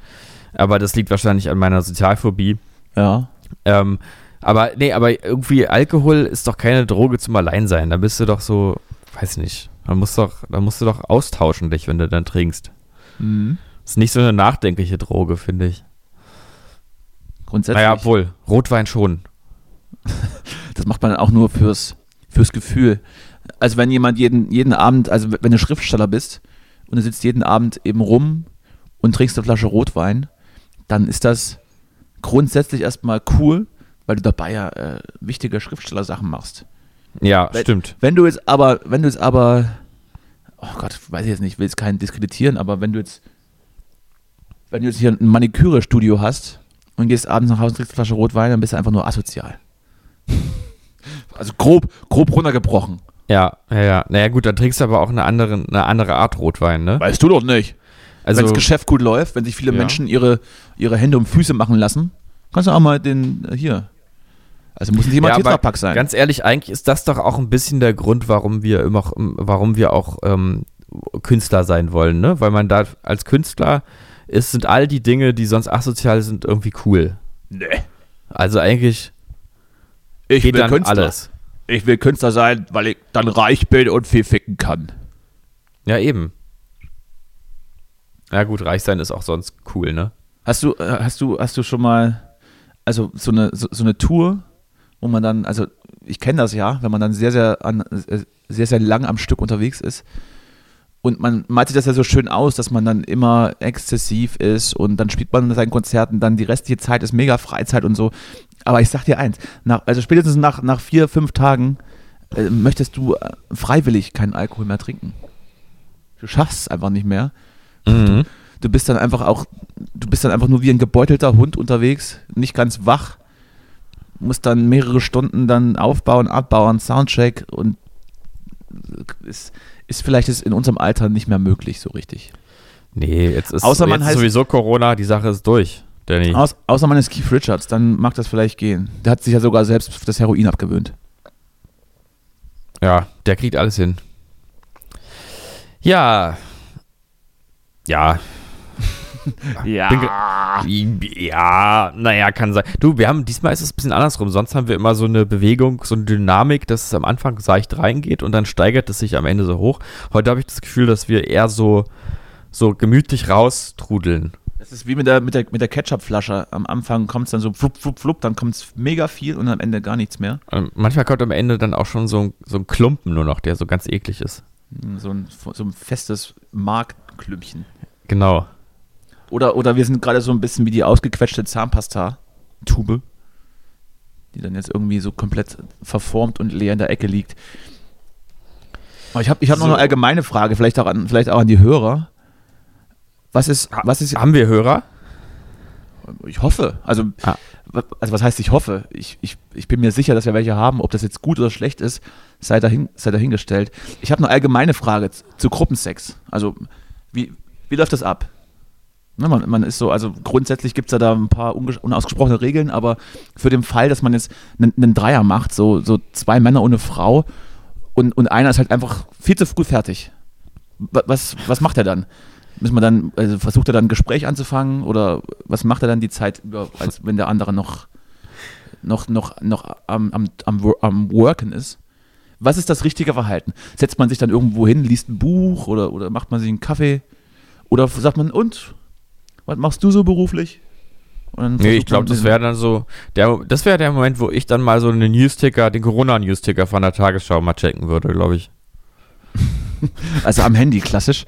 S4: Aber das liegt wahrscheinlich an meiner Sozialphobie.
S5: Ja.
S4: Ähm, aber nee, aber irgendwie Alkohol ist doch keine Droge zum Alleinsein. Da bist du doch so, weiß nicht. Da musst, doch, da musst du doch austauschen dich, wenn du dann trinkst. Mhm. Das ist nicht so eine nachdenkliche Droge, finde ich.
S5: Grundsätzlich.
S4: Naja, obwohl, Rotwein schon. *laughs*
S5: das macht man auch nur fürs, fürs Gefühl. Also wenn jemand jeden, jeden Abend, also wenn du Schriftsteller bist und du sitzt jeden Abend eben rum und trinkst eine Flasche Rotwein, dann ist das grundsätzlich erstmal cool, weil du dabei ja äh, wichtige Schriftstellersachen machst.
S4: Ja,
S5: wenn,
S4: stimmt.
S5: Wenn du jetzt aber, wenn du jetzt aber, oh Gott, weiß ich jetzt nicht, will jetzt keinen diskreditieren, aber wenn du jetzt, wenn du jetzt hier ein Maniküre-Studio hast und gehst abends nach Hause und trinkst eine Flasche Rotwein, dann bist du einfach nur asozial. *laughs* also grob, grob runtergebrochen.
S4: Ja, ja, ja. Naja, gut, dann trinkst du aber auch eine andere, eine andere Art Rotwein, ne?
S5: Weißt du doch nicht. Also, wenn das Geschäft gut läuft, wenn sich viele ja. Menschen ihre, ihre Hände um Füße machen lassen, kannst du auch mal den äh, hier also muss nicht immer ja, Tetrapack sein.
S4: Ganz ehrlich, eigentlich ist das doch auch ein bisschen der Grund, warum wir immer, warum wir auch ähm, Künstler sein wollen, ne? Weil man da als Künstler ist, sind all die Dinge, die sonst asozial sind, irgendwie cool.
S5: Nee.
S4: Also eigentlich
S5: ich
S4: geht
S5: will
S4: dann
S5: Künstler.
S4: alles.
S5: Ich will Künstler sein, weil ich dann reich bin und viel ficken kann.
S4: Ja, eben. Ja gut, reich sein ist auch sonst cool, ne?
S5: Hast du, äh, hast du, hast du schon mal, also so eine, so, so eine Tour, wo man dann, also ich kenne das ja, wenn man dann sehr, sehr, an, äh, sehr, sehr lang am Stück unterwegs ist. Und man malt sich das ja so schön aus, dass man dann immer exzessiv ist und dann spielt man seinen Konzerten, dann die restliche Zeit ist mega Freizeit und so. Aber ich sag dir eins, nach, also spätestens nach, nach vier, fünf Tagen äh, möchtest du äh, freiwillig keinen Alkohol mehr trinken. Du schaffst es einfach nicht mehr.
S4: Mhm.
S5: Du bist dann einfach auch, du bist dann einfach nur wie ein gebeutelter Hund unterwegs, nicht ganz wach, musst dann mehrere Stunden dann aufbauen, abbauen, Soundcheck und ist, ist vielleicht ist in unserem Alter nicht mehr möglich so richtig.
S4: Nee, jetzt ist,
S5: Außer man heißt-
S4: sowieso Corona, die Sache ist durch, Danny.
S5: Aus, außer man ist Keith Richards, dann mag das vielleicht gehen. Der hat sich ja sogar selbst das Heroin abgewöhnt.
S4: Ja, der kriegt alles hin. Ja. Ja. *laughs*
S5: Ja.
S4: Ja, naja, kann sein. Du, wir haben, diesmal ist es ein bisschen andersrum. Sonst haben wir immer so eine Bewegung, so eine Dynamik, dass es am Anfang seicht reingeht und dann steigert es sich am Ende so hoch. Heute habe ich das Gefühl, dass wir eher so, so gemütlich raustrudeln.
S5: Das ist wie mit der, mit der, mit der Ketchupflasche. Am Anfang kommt es dann so flup, flup, flup, dann kommt es mega viel und am Ende gar nichts mehr.
S4: Und manchmal kommt am Ende dann auch schon so ein, so ein Klumpen nur noch, der so ganz eklig ist.
S5: So ein, so ein festes Markklümpchen.
S4: Genau.
S5: Oder, oder wir sind gerade so ein bisschen wie die ausgequetschte Zahnpasta-Tube, die dann jetzt irgendwie so komplett verformt und leer in der Ecke liegt. Aber ich habe ich hab noch
S4: So.
S5: eine allgemeine Frage, vielleicht auch an, vielleicht auch an die Hörer. Was ist, was ist,
S4: Haben wir Hörer?
S5: ich hoffe, also,
S4: Ah.
S5: also was heißt ich hoffe? Ich, ich, ich bin mir sicher, dass wir welche haben. Ob das jetzt gut oder schlecht ist, sei, dahin, sei dahingestellt. Ich habe eine allgemeine Frage zu Gruppensex. Also, wie, wie läuft das ab? Ne, man, man ist so, also grundsätzlich gibt es ja da ein paar unausgesprochene Regeln, aber für den Fall, dass man jetzt einen, Dreier macht, so, so zwei Männer eine Frau und, und einer ist halt einfach viel zu früh fertig. Wa- Was, was macht er dann? Müssen wir dann, also versucht er dann ein Gespräch anzufangen oder was macht er dann die Zeit über, als wenn der andere noch, noch, noch, noch am, am, am, am Worken ist? Was ist das richtige Verhalten? Setzt man sich dann irgendwo hin, liest ein Buch oder, oder macht man sich einen Kaffee? Oder sagt man, und? Was machst du so beruflich?
S4: Nee, ich glaube, das wäre dann so, der, das wäre der Moment, wo ich dann mal so einen Newsticker, den Corona-Newsticker von der Tagesschau mal checken würde, glaube ich. *laughs*
S5: Also am Handy, klassisch.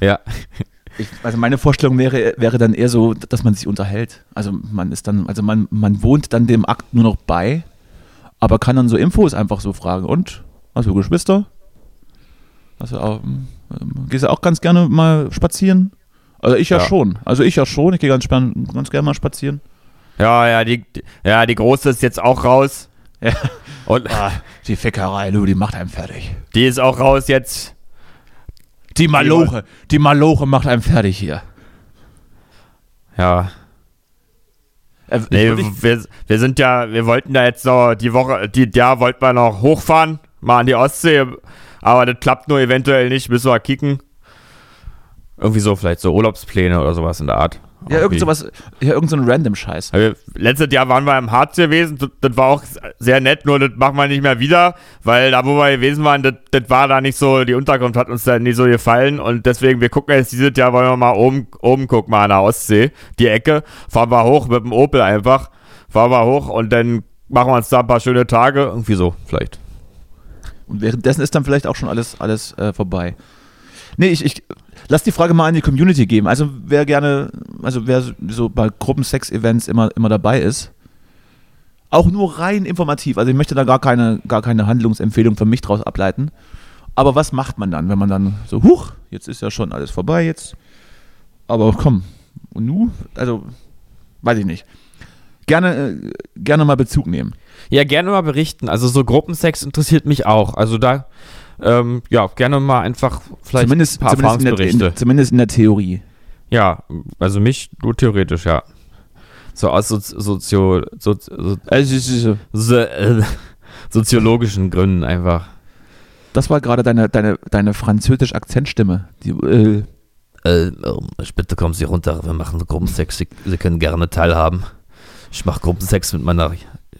S4: Ja. *laughs*
S5: Ich, also meine Vorstellung wäre, wäre dann eher so, dass man sich unterhält. Also man ist dann, also man, man wohnt dann dem Akt nur noch bei, aber kann dann so Infos einfach so fragen. Und? Hast du Geschwister? Hast du auch, ähm, gehst du auch ganz gerne mal spazieren? Also ich ja,
S4: Ja.
S5: schon. Also ich ja schon. Ich gehe ganz, ganz gerne mal spazieren.
S4: Ja, ja, die, ja, die Große ist jetzt auch raus.
S5: Ja.
S4: Und
S5: Ah, die Fickerei, du, die macht einem fertig.
S4: die ist auch raus jetzt.
S5: Die Maloche, die Maloche macht einem fertig hier.
S4: Ja.
S5: Äh,
S4: Nee, wir, wir sind ja, wir wollten da jetzt noch die Woche, die, ja, wollten wir noch hochfahren, mal an die Ostsee, aber das klappt nur eventuell nicht, müssen wir kicken. Irgendwie so, vielleicht so Urlaubspläne oder sowas in der Art.
S5: ja, irgend sowas, ja, irgend so ein random Scheiß.
S4: Letztes Jahr waren wir im Harz gewesen, das, das war auch sehr nett, nur das machen wir nicht mehr wieder, weil da, wo wir gewesen waren, das, das war da nicht so, die Unterkunft hat uns da nicht so gefallen und deswegen, wir gucken jetzt dieses Jahr, wollen wir mal oben, oben gucken, mal an der Ostsee, die Ecke, fahren wir hoch mit dem Opel einfach, fahren wir hoch und dann machen wir uns da ein paar schöne Tage, irgendwie so, vielleicht.
S5: Und währenddessen ist dann vielleicht auch schon alles, alles äh, vorbei. Nee, ich, ich lass die Frage mal an die Community geben. Also wer gerne, also wer so bei Gruppensex-Events immer, immer dabei ist, auch nur rein informativ. Also ich möchte da gar keine, gar keine Handlungsempfehlung für mich draus ableiten. Aber was macht man dann, wenn man dann so, huch, jetzt ist ja schon alles vorbei, jetzt. Aber komm, und nu? Also, weiß ich nicht. Gerne, äh, gerne mal Bezug nehmen.
S4: Ja, gerne mal berichten, also so Gruppensex interessiert mich auch, also da, ähm, ja, gerne mal einfach vielleicht
S5: Zumindest,
S4: ein paar
S5: zumindest, in der,
S4: Erfahrungsberichte.
S5: in, zumindest in der Theorie.
S4: Ja, also mich nur theoretisch, ja. So aus Sozi Sozio, Sozi so,
S5: ist so-
S4: so, äh, *laughs* soziologischen Gründen einfach.
S5: Das war gerade deine, deine, deine französische Akzentstimme. Die, äh,
S4: Äh, ähm, bitte kommen Sie runter, wir machen Gruppensex, Sie, Sie können gerne teilhaben. Ich mache Gruppensex mit meiner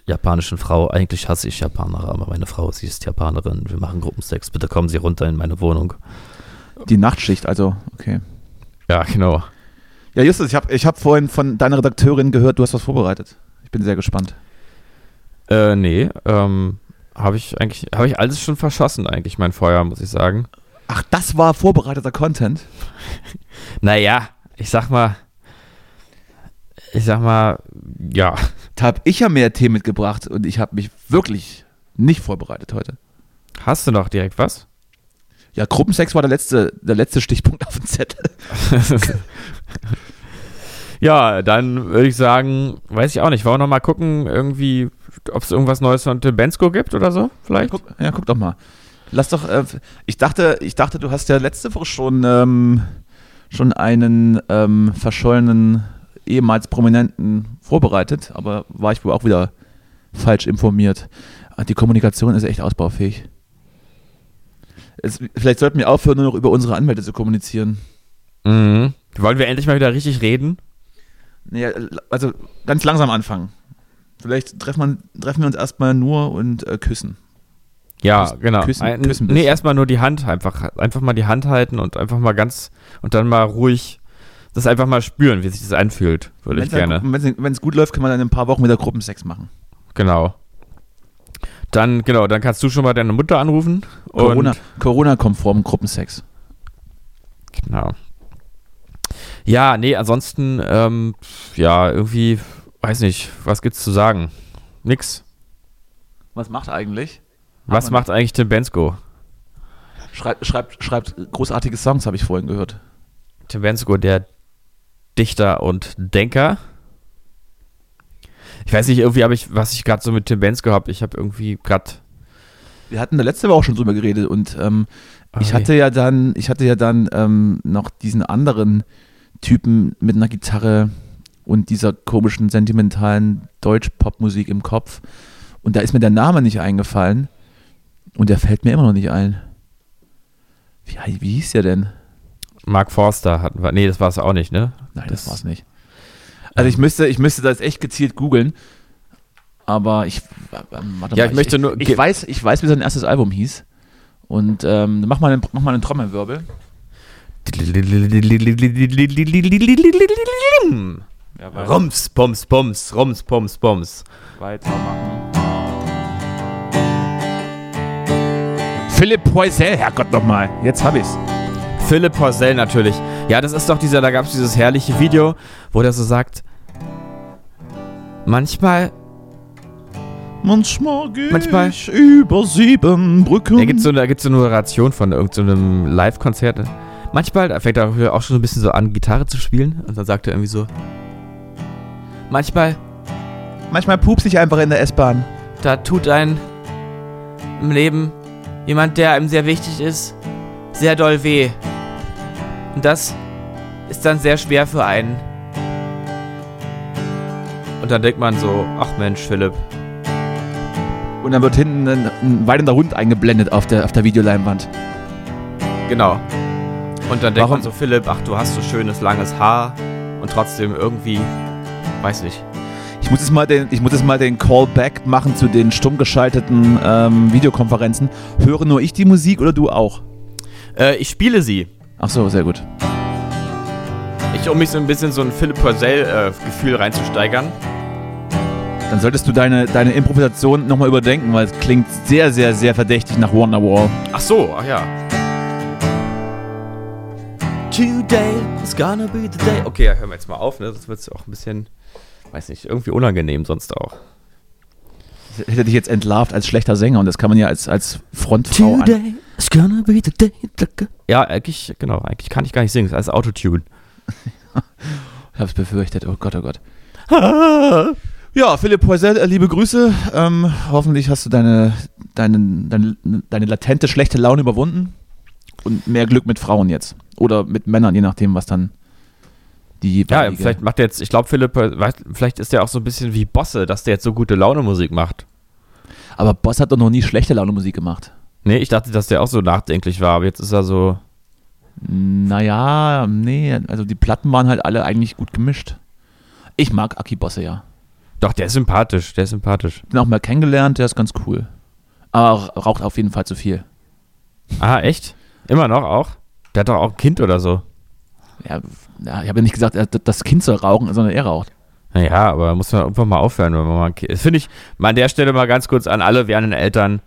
S4: japanischen Frau. Eigentlich hasse ich Japaner, aber meine Frau, sie ist Japanerin. Wir machen Gruppensex. Bitte kommen Sie runter in meine Wohnung.
S5: Die Nachtschicht, also, okay.
S4: Ja, genau.
S5: Ja, Justus, ich habe ich hab vorhin von deiner Redakteurin gehört, du hast was vorbereitet. Ich bin sehr gespannt.
S4: Äh, nee, ähm, habe ich eigentlich, habe ich alles schon verschossen eigentlich, mein Feuer, muss ich sagen.
S5: Ach, das war vorbereiteter Content? *laughs*
S4: naja, ich sag mal, ich sag mal, ja.
S5: Da habe ich ja mehr Tee mitgebracht und ich habe mich wirklich nicht vorbereitet heute.
S4: Hast du noch direkt was?
S5: Ja, Gruppensex war der letzte, der letzte Stichpunkt auf dem Zettel. *laughs*
S4: ja, dann würde ich sagen, weiß ich auch nicht. Wollen wir noch mal gucken, irgendwie, ob es irgendwas Neues von Bensko gibt oder so, vielleicht?
S5: Guck, ja, guck doch mal. Lass doch, äh, ich dachte, ich dachte, du hast ja letzte Woche schon, ähm, schon einen ähm, verschollenen ehemals Prominenten vorbereitet, aber war ich wohl auch wieder falsch informiert. Ah, die Kommunikation ist echt ausbaufähig. Es, vielleicht sollten wir aufhören, nur noch über unsere Anwälte zu kommunizieren.
S4: Mhm. Wollen wir endlich mal wieder richtig reden?
S5: Naja, also ganz langsam anfangen. Vielleicht treffen, man, treffen wir uns erstmal nur und äh, küssen.
S4: Ja, küssen, genau. Küssen, Ein, küssen nee, erstmal nur die Hand einfach. Einfach mal die Hand halten und einfach mal ganz und dann mal ruhig das einfach mal spüren, wie sich das anfühlt, würde ich gerne.
S5: Wenn es gut läuft, kann man dann in ein paar Wochen wieder Gruppensex machen.
S4: Genau. Dann, genau, dann kannst du schon mal deine Mutter anrufen.
S5: Corona, Corona-konformen Gruppensex.
S4: Genau. Ja, nee, ansonsten, ähm, ja, irgendwie, weiß nicht, was gibt's zu sagen? Nix.
S5: Was macht eigentlich?
S4: Was macht eigentlich Tim Bensko?
S5: Schreibt, schreibt, schreibt großartige Songs, habe ich vorhin gehört.
S4: Tim Bensko, der Dichter und Denker. Ich weiß nicht, irgendwie habe ich, was ich gerade so mit Tim Bensko habe, ich habe irgendwie gerade.
S5: Wir hatten da letzte Woche auch schon drüber geredet und ähm, okay. ich hatte ja dann, ich hatte ja dann ähm, noch diesen anderen Typen mit einer Gitarre und dieser komischen, sentimentalen Deutsch-Pop-Musik im Kopf. Und da ist mir der Name nicht eingefallen. Und der fällt mir immer noch nicht ein. Wie, wie hieß der denn?
S4: Mark Forster hatten wir. Nee, das war es auch nicht, ne?
S5: Nein, das, das war es nicht. Also ich müsste, ich müsste das echt gezielt googeln. Aber ich,
S4: warte ja, mal, ich, möchte nur.
S5: Ich, weiß, ich weiß, wie sein erstes Album hieß. Und ähm, mach, mal einen, mach mal einen Trommelwirbel.
S4: Ja, rums, Pums, Pums, Rums, Pums, Pums.
S5: Weitermachen. Philipp Poisel, Herrgott nochmal. Jetzt hab ich's.
S4: Philipp Poisel natürlich. Ja, das ist doch dieser, da gab es dieses herrliche Video, wo der so sagt, manchmal
S5: Manchmal gehe Manchmal. ich über sieben Brücken.
S4: Da gibt es so, eine, so eine Moderation von irgendeinem so Live-Konzert. Manchmal, da fängt er auch schon so ein bisschen so an, Gitarre zu spielen. Und dann sagt er irgendwie so: Manchmal.
S5: Manchmal pups ich einfach in der S-Bahn.
S4: Da tut ein im Leben jemand, der einem sehr wichtig ist, sehr doll weh. Und das ist dann sehr schwer für einen. Und dann denkt man so, ach Mensch, Philipp.
S5: Und dann wird hinten ein, ein weinender Hund eingeblendet auf der, auf der Videoleinwand.
S4: Genau. Und dann denkt Warum? man so, Philipp, ach, du hast so schönes, langes Haar und trotzdem irgendwie, weiß nicht.
S5: Ich muss jetzt mal den, ich muss jetzt mal den Callback machen zu den stumm geschalteten ähm, Videokonferenzen. Höre nur ich die Musik oder du auch?
S4: Äh, ich spiele sie.
S5: Ach so, sehr gut.
S4: Ich, um mich so ein bisschen so ein Philipp Purcell-Gefühl äh, reinzusteigern.
S5: Dann solltest du deine, deine Improvisation nochmal überdenken, weil es klingt sehr, sehr, sehr verdächtig nach Wonderwall.
S4: Ach so, ach ja. Today is gonna be the day. Okay, ja, hören wir jetzt mal auf, ne? Das wird auch ein bisschen, weiß nicht, irgendwie unangenehm sonst auch.
S5: Ich hätte dich jetzt entlarvt als schlechter Sänger und das kann man ja als, als Frontfrau Today an It's gonna be the day.
S4: Ja, eigentlich, genau, eigentlich kann ich gar nicht singen, das ist als Autotune. *laughs*
S5: ich hab's befürchtet, oh Gott, oh Gott. ja, Philipp Poisel, äh, liebe Grüße. Ähm, hoffentlich hast du deine, deine, deine, deine latente schlechte Laune überwunden und mehr Glück mit Frauen jetzt. Oder mit Männern, je nachdem, was dann die.
S4: Ja, vielleicht macht er jetzt, ich glaube, Philipp, vielleicht ist der auch so ein bisschen wie Bosse, dass der jetzt so gute Laune Musik macht.
S5: Aber Boss hat doch noch nie schlechte Laune Musik gemacht.
S4: Nee, ich dachte, dass der auch so nachdenklich war, aber jetzt ist er so.
S5: Naja, nee, also die Platten waren halt alle eigentlich gut gemischt. Ich mag Aki Bosse ja.
S4: Doch, der ist sympathisch, der ist sympathisch.
S5: Bin auch mal kennengelernt, der ist ganz cool. Aber raucht auf jeden Fall zu viel.
S4: Ah, echt? Immer noch auch? Der hat doch auch ein Kind oder so.
S5: Ja, ja ich habe ja nicht gesagt, das Kind soll rauchen, sondern er raucht.
S4: Naja, aber muss man irgendwann mal aufhören, wenn man mal Das finde ich mal an der Stelle mal ganz kurz an alle werdenden Eltern,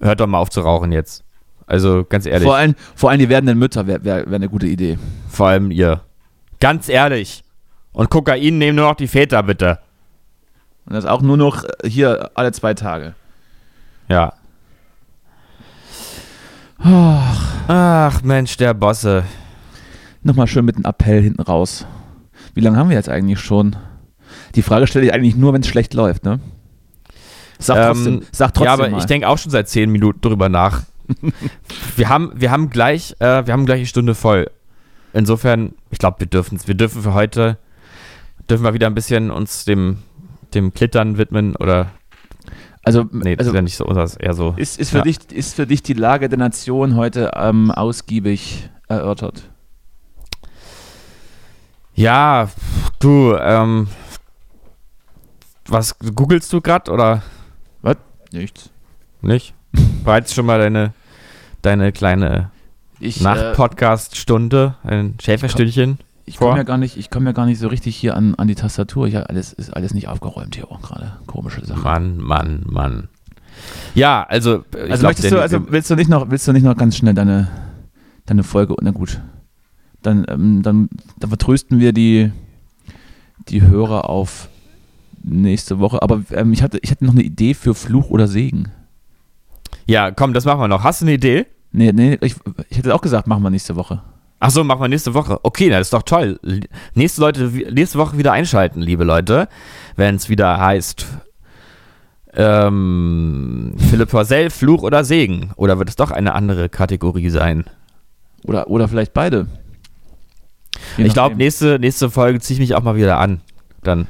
S4: hört doch mal auf zu rauchen jetzt. Also ganz ehrlich.
S5: Vor allem, vor allem die werdenden Mütter wäre wär, wär eine gute Idee.
S4: Vor allem ihr. Ganz ehrlich. Und Kokain nehmen nur noch die Väter, bitte.
S5: Und das auch nur noch hier alle zwei Tage.
S4: Ja. Ach, ach Mensch, der Bosse.
S5: Nochmal schön mit einem Appell hinten raus. Wie lange haben wir jetzt eigentlich schon? Die Frage stelle ich eigentlich nur, wenn es schlecht läuft, ne?
S4: Sag trotzdem, ähm, sag trotzdem Ja, aber mal. ich denke auch schon seit zehn Minuten drüber nach. *laughs* wir, haben, wir, haben gleich, äh, wir haben gleich eine Stunde voll. Insofern, ich glaube, wir dürfen Wir dürfen für heute, dürfen wir wieder ein bisschen uns dem, dem Klittern widmen oder
S5: also,
S4: nee,
S5: das
S4: also, ist ja nicht so, das ist eher so.
S5: Ist, ist, für ja. dich, ist für dich die Lage der Nation heute ähm, ausgiebig erörtert?
S4: Ja, du, ähm, was googelst du gerade oder?
S5: Nichts.
S4: Nicht? *laughs* Bereits schon mal deine, deine kleine Nacht-Podcast-Stunde, ein Schäferstündchen?
S5: Ich komme ja gar nicht, ich komme ja gar nicht so richtig hier an, an die Tastatur. Ich alles ist alles nicht aufgeräumt hier auch gerade. Komische Sache.
S4: Mann, Mann, Mann. Ja, also,
S5: also glaub, möchtest du, also willst du nicht noch, willst du nicht noch ganz schnell deine, deine Folge? Na gut, dann, ähm, dann, dann vertrösten wir die, die Hörer auf nächste Woche. Aber ähm, ich hatte, ich hatte noch eine Idee für Fluch oder Segen.
S4: Ja, komm, das machen wir noch. Hast du eine Idee?
S5: Nee, nee, ich, ich hätte auch gesagt, machen wir nächste Woche.
S4: Ach so, machen wir nächste Woche. Okay, das ist doch toll. Nächste, Leute, nächste Woche wieder einschalten, liebe Leute, wenn es wieder heißt ähm, Philipp Porzell, Fluch oder Segen. Oder wird es doch eine andere Kategorie sein?
S5: Oder, oder vielleicht beide.
S4: Je ich glaube, nächste, nächste Folge ziehe ich mich auch mal wieder an. Dann.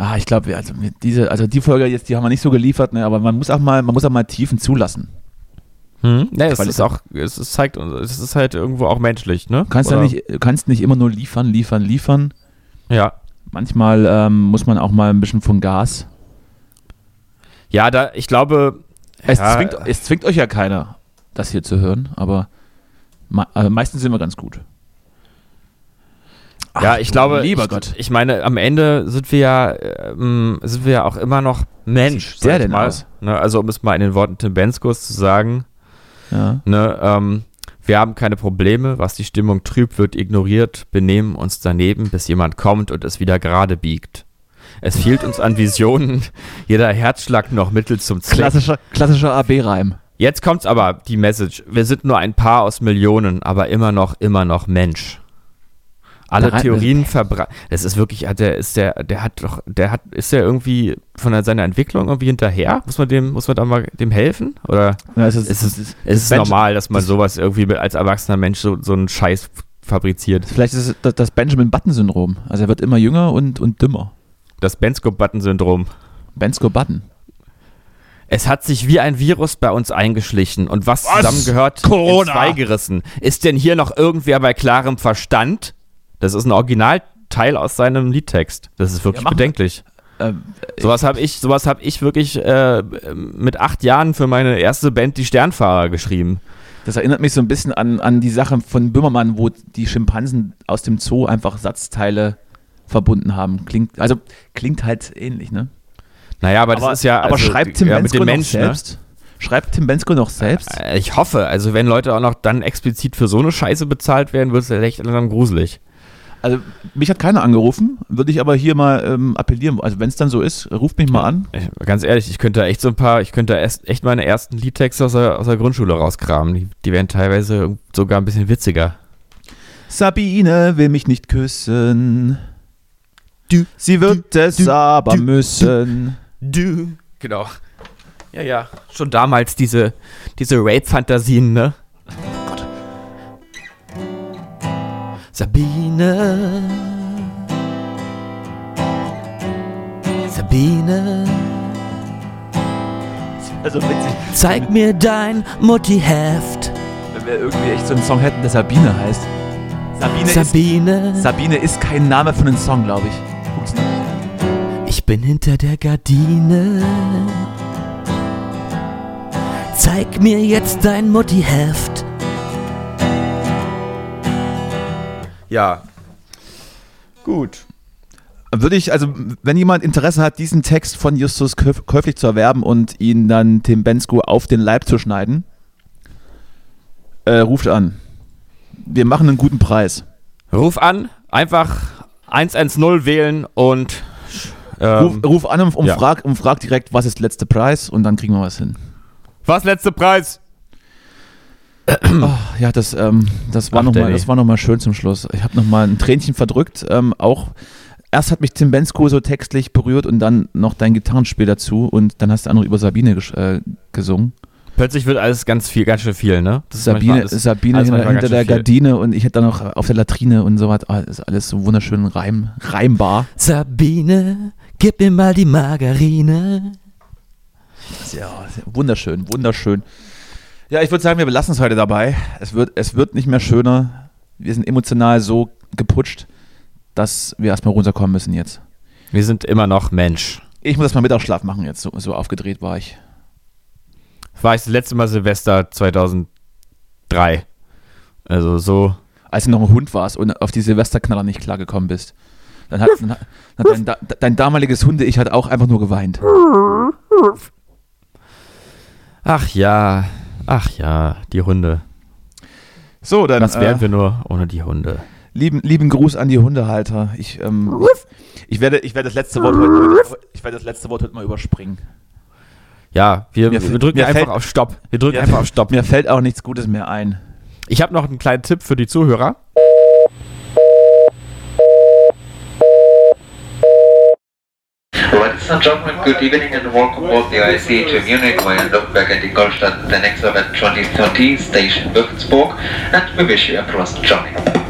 S5: Ah, ich glaube, also diese, also die Folge jetzt, die haben wir nicht so geliefert, ne, aber man muss auch mal, man muss auch mal Tiefen zulassen.
S4: Hm? Ja, es ist auch, es ist, zeigt es ist halt irgendwo auch menschlich, ne?
S5: Kannst ja nicht, kannst nicht immer nur liefern, liefern, liefern.
S4: Ja.
S5: Manchmal ähm, muss man auch mal ein bisschen von Gas.
S4: Ja, da, ich glaube.
S5: Es, ja, zwingt, es zwingt euch ja keiner, das hier zu hören, aber also meistens sind wir ganz gut.
S4: Ach, ja, ich glaube,
S5: lieber
S4: ich,
S5: Gott.
S4: Ich meine, am Ende sind wir ja, ähm, sind wir ja auch immer noch Mensch.
S5: Sehr denn mal. aus?
S4: Ne, also um es mal in den Worten Tim Benskos zu sagen,
S5: ja.
S4: Ne, ähm, wir haben keine Probleme, was die Stimmung trübt, wird ignoriert, benehmen uns daneben, bis jemand kommt und es wieder gerade biegt. Es fehlt uns an Visionen, *laughs* jeder Herzschlag noch Mittel zum
S5: Zweck. Klassischer, klassischer AB-Reim.
S4: Jetzt kommt's aber, die Message. Wir sind nur ein Paar aus Millionen, aber immer noch, immer noch Mensch alle Theorien verbreitet. Das ist wirklich, der ist der, der hat doch, der hat, ist der irgendwie von seiner Entwicklung irgendwie hinterher? Muss man dem, muss man da mal dem helfen? Oder
S5: ja, es ist,
S4: ist, es, ist, ist es normal, dass man sowas irgendwie als erwachsener Mensch so, so einen Scheiß fabriziert?
S5: Vielleicht ist es das Benjamin Button-Syndrom. Also er wird immer jünger und, und dümmer.
S4: Das Bensko-Button-Syndrom.
S5: Bensko-Button.
S4: Es hat sich wie ein Virus bei uns eingeschlichen und was, was? zusammengehört,
S5: Corona.
S4: zweigerissen. Ist denn hier noch irgendwer bei klarem Verstand? Das ist ein Originalteil aus seinem Liedtext. Das ist wirklich ja, bedenklich. Ähm, sowas habe ich, sowas hab ich wirklich äh, mit acht Jahren für meine erste Band, die Sternfahrer, geschrieben.
S5: Das erinnert mich so ein bisschen an, an die Sache von Böhmermann, wo die Schimpansen aus dem Zoo einfach Satzteile verbunden haben. Klingt, also klingt halt ähnlich, ne?
S4: Naja, aber das
S5: aber,
S4: ist ja.
S5: Aber
S4: also,
S5: schreibt Tim ja, mit dem Mensch, ne? selbst? Ne? Schreibt Tim Bensko noch selbst?
S4: Äh, ich hoffe. Also, wenn Leute auch noch dann explizit für so eine Scheiße bezahlt werden, wird es echt langsam gruselig.
S5: Also mich hat keiner angerufen, würde ich aber hier mal ähm, appellieren. Also wenn es dann so ist, ruft mich mal an.
S4: Ich, ganz ehrlich, ich könnte echt so ein paar, ich könnte echt meine ersten Liedtexte aus der, aus der Grundschule rauskramen. Die, die wären teilweise sogar ein bisschen witziger.
S5: Sabine will mich nicht küssen. Du, Sie wird du, es du, aber du, müssen.
S4: Du. Genau. Ja, ja. Schon damals diese, diese Rape-Fantasien, ne? Sabine. Sabine.
S5: Also witzig.
S4: Zeig mir dein Mutti-Heft.
S5: Wenn wir irgendwie echt so einen Song hätten, der Sabine heißt.
S4: Sabine, Sabine.
S5: Ist, Sabine ist kein Name für einen Song, glaube ich.
S1: Ich bin hinter der Gardine. Zeig mir jetzt dein Mutti-Heft.
S4: Ja.
S5: Gut. Würde ich, also, wenn jemand Interesse hat, diesen Text von Justus käuflich zu erwerben und ihn dann Tim Bensko auf den Leib zu schneiden, äh, ruft an. Wir machen einen guten Preis.
S4: Ruf an, einfach 110 wählen und.
S5: Ähm, ruf, ruf, an und, und, ja. frag, und frag direkt, was ist letzter Preis und dann kriegen wir was hin.
S4: Was letzter Preis?
S5: Oh, ja, das, ähm, das war nochmal noch schön zum Schluss. Ich habe nochmal ein Tränchen verdrückt. Ähm, auch erst hat mich Tim Bensko so textlich berührt und dann noch dein Gitarrenspiel dazu und dann hast du auch noch über Sabine äh, gesungen.
S4: Plötzlich wird alles ganz viel, ganz schön viel, ne?
S5: Sabine, alles, Sabine alles hinter, hinter der Gardine und ich hätte dann noch auf der Latrine und so was. Oh, ist alles so wunderschön reim, reimbar.
S1: Sabine, gib mir mal die Margarine.
S5: Ja, wunderschön, wunderschön. Ja, ich würde sagen, wir belassen es heute dabei. Es wird, es wird nicht mehr schöner. Wir sind emotional so geputscht dass wir erstmal runterkommen müssen jetzt.
S4: Wir sind immer noch Mensch.
S5: Ich muss erstmal Mittagsschlaf machen jetzt, so, so aufgedreht war ich.
S4: War ich das letzte Mal Silvester 2003. Also so.
S5: Als du noch ein Hund warst und auf die Silvesterknaller nicht klargekommen bist. Dann hat, dann hat dein, dein, damaliges Hunde-Ich hat auch einfach nur geweint.
S4: Ach ja, ach ja, die Hunde.
S5: So, dann.
S4: Was wären äh, wir nur ohne die Hunde?
S5: Lieben, lieben Gruß an die Hundehalter. Ich, ähm, ich, ich, werde, ich werde das letzte Wort heute, ich werde das letzte Wort heute mal überspringen.
S4: Ja, wir, wir drücken einfach fällt, auf Stopp. Wir drücken
S5: mir,
S4: einfach auf Stopp.
S5: Mir fällt auch nichts Gutes mehr ein.
S4: Ich habe noch einen kleinen Tipp für die Zuhörer.
S2: Ladies and gentlemen, good evening and welcome aboard the IC to Munich via Nürnberg and Ingolstadt, the next event 2030, Station Würzburg, and we wish you a pleasant journey.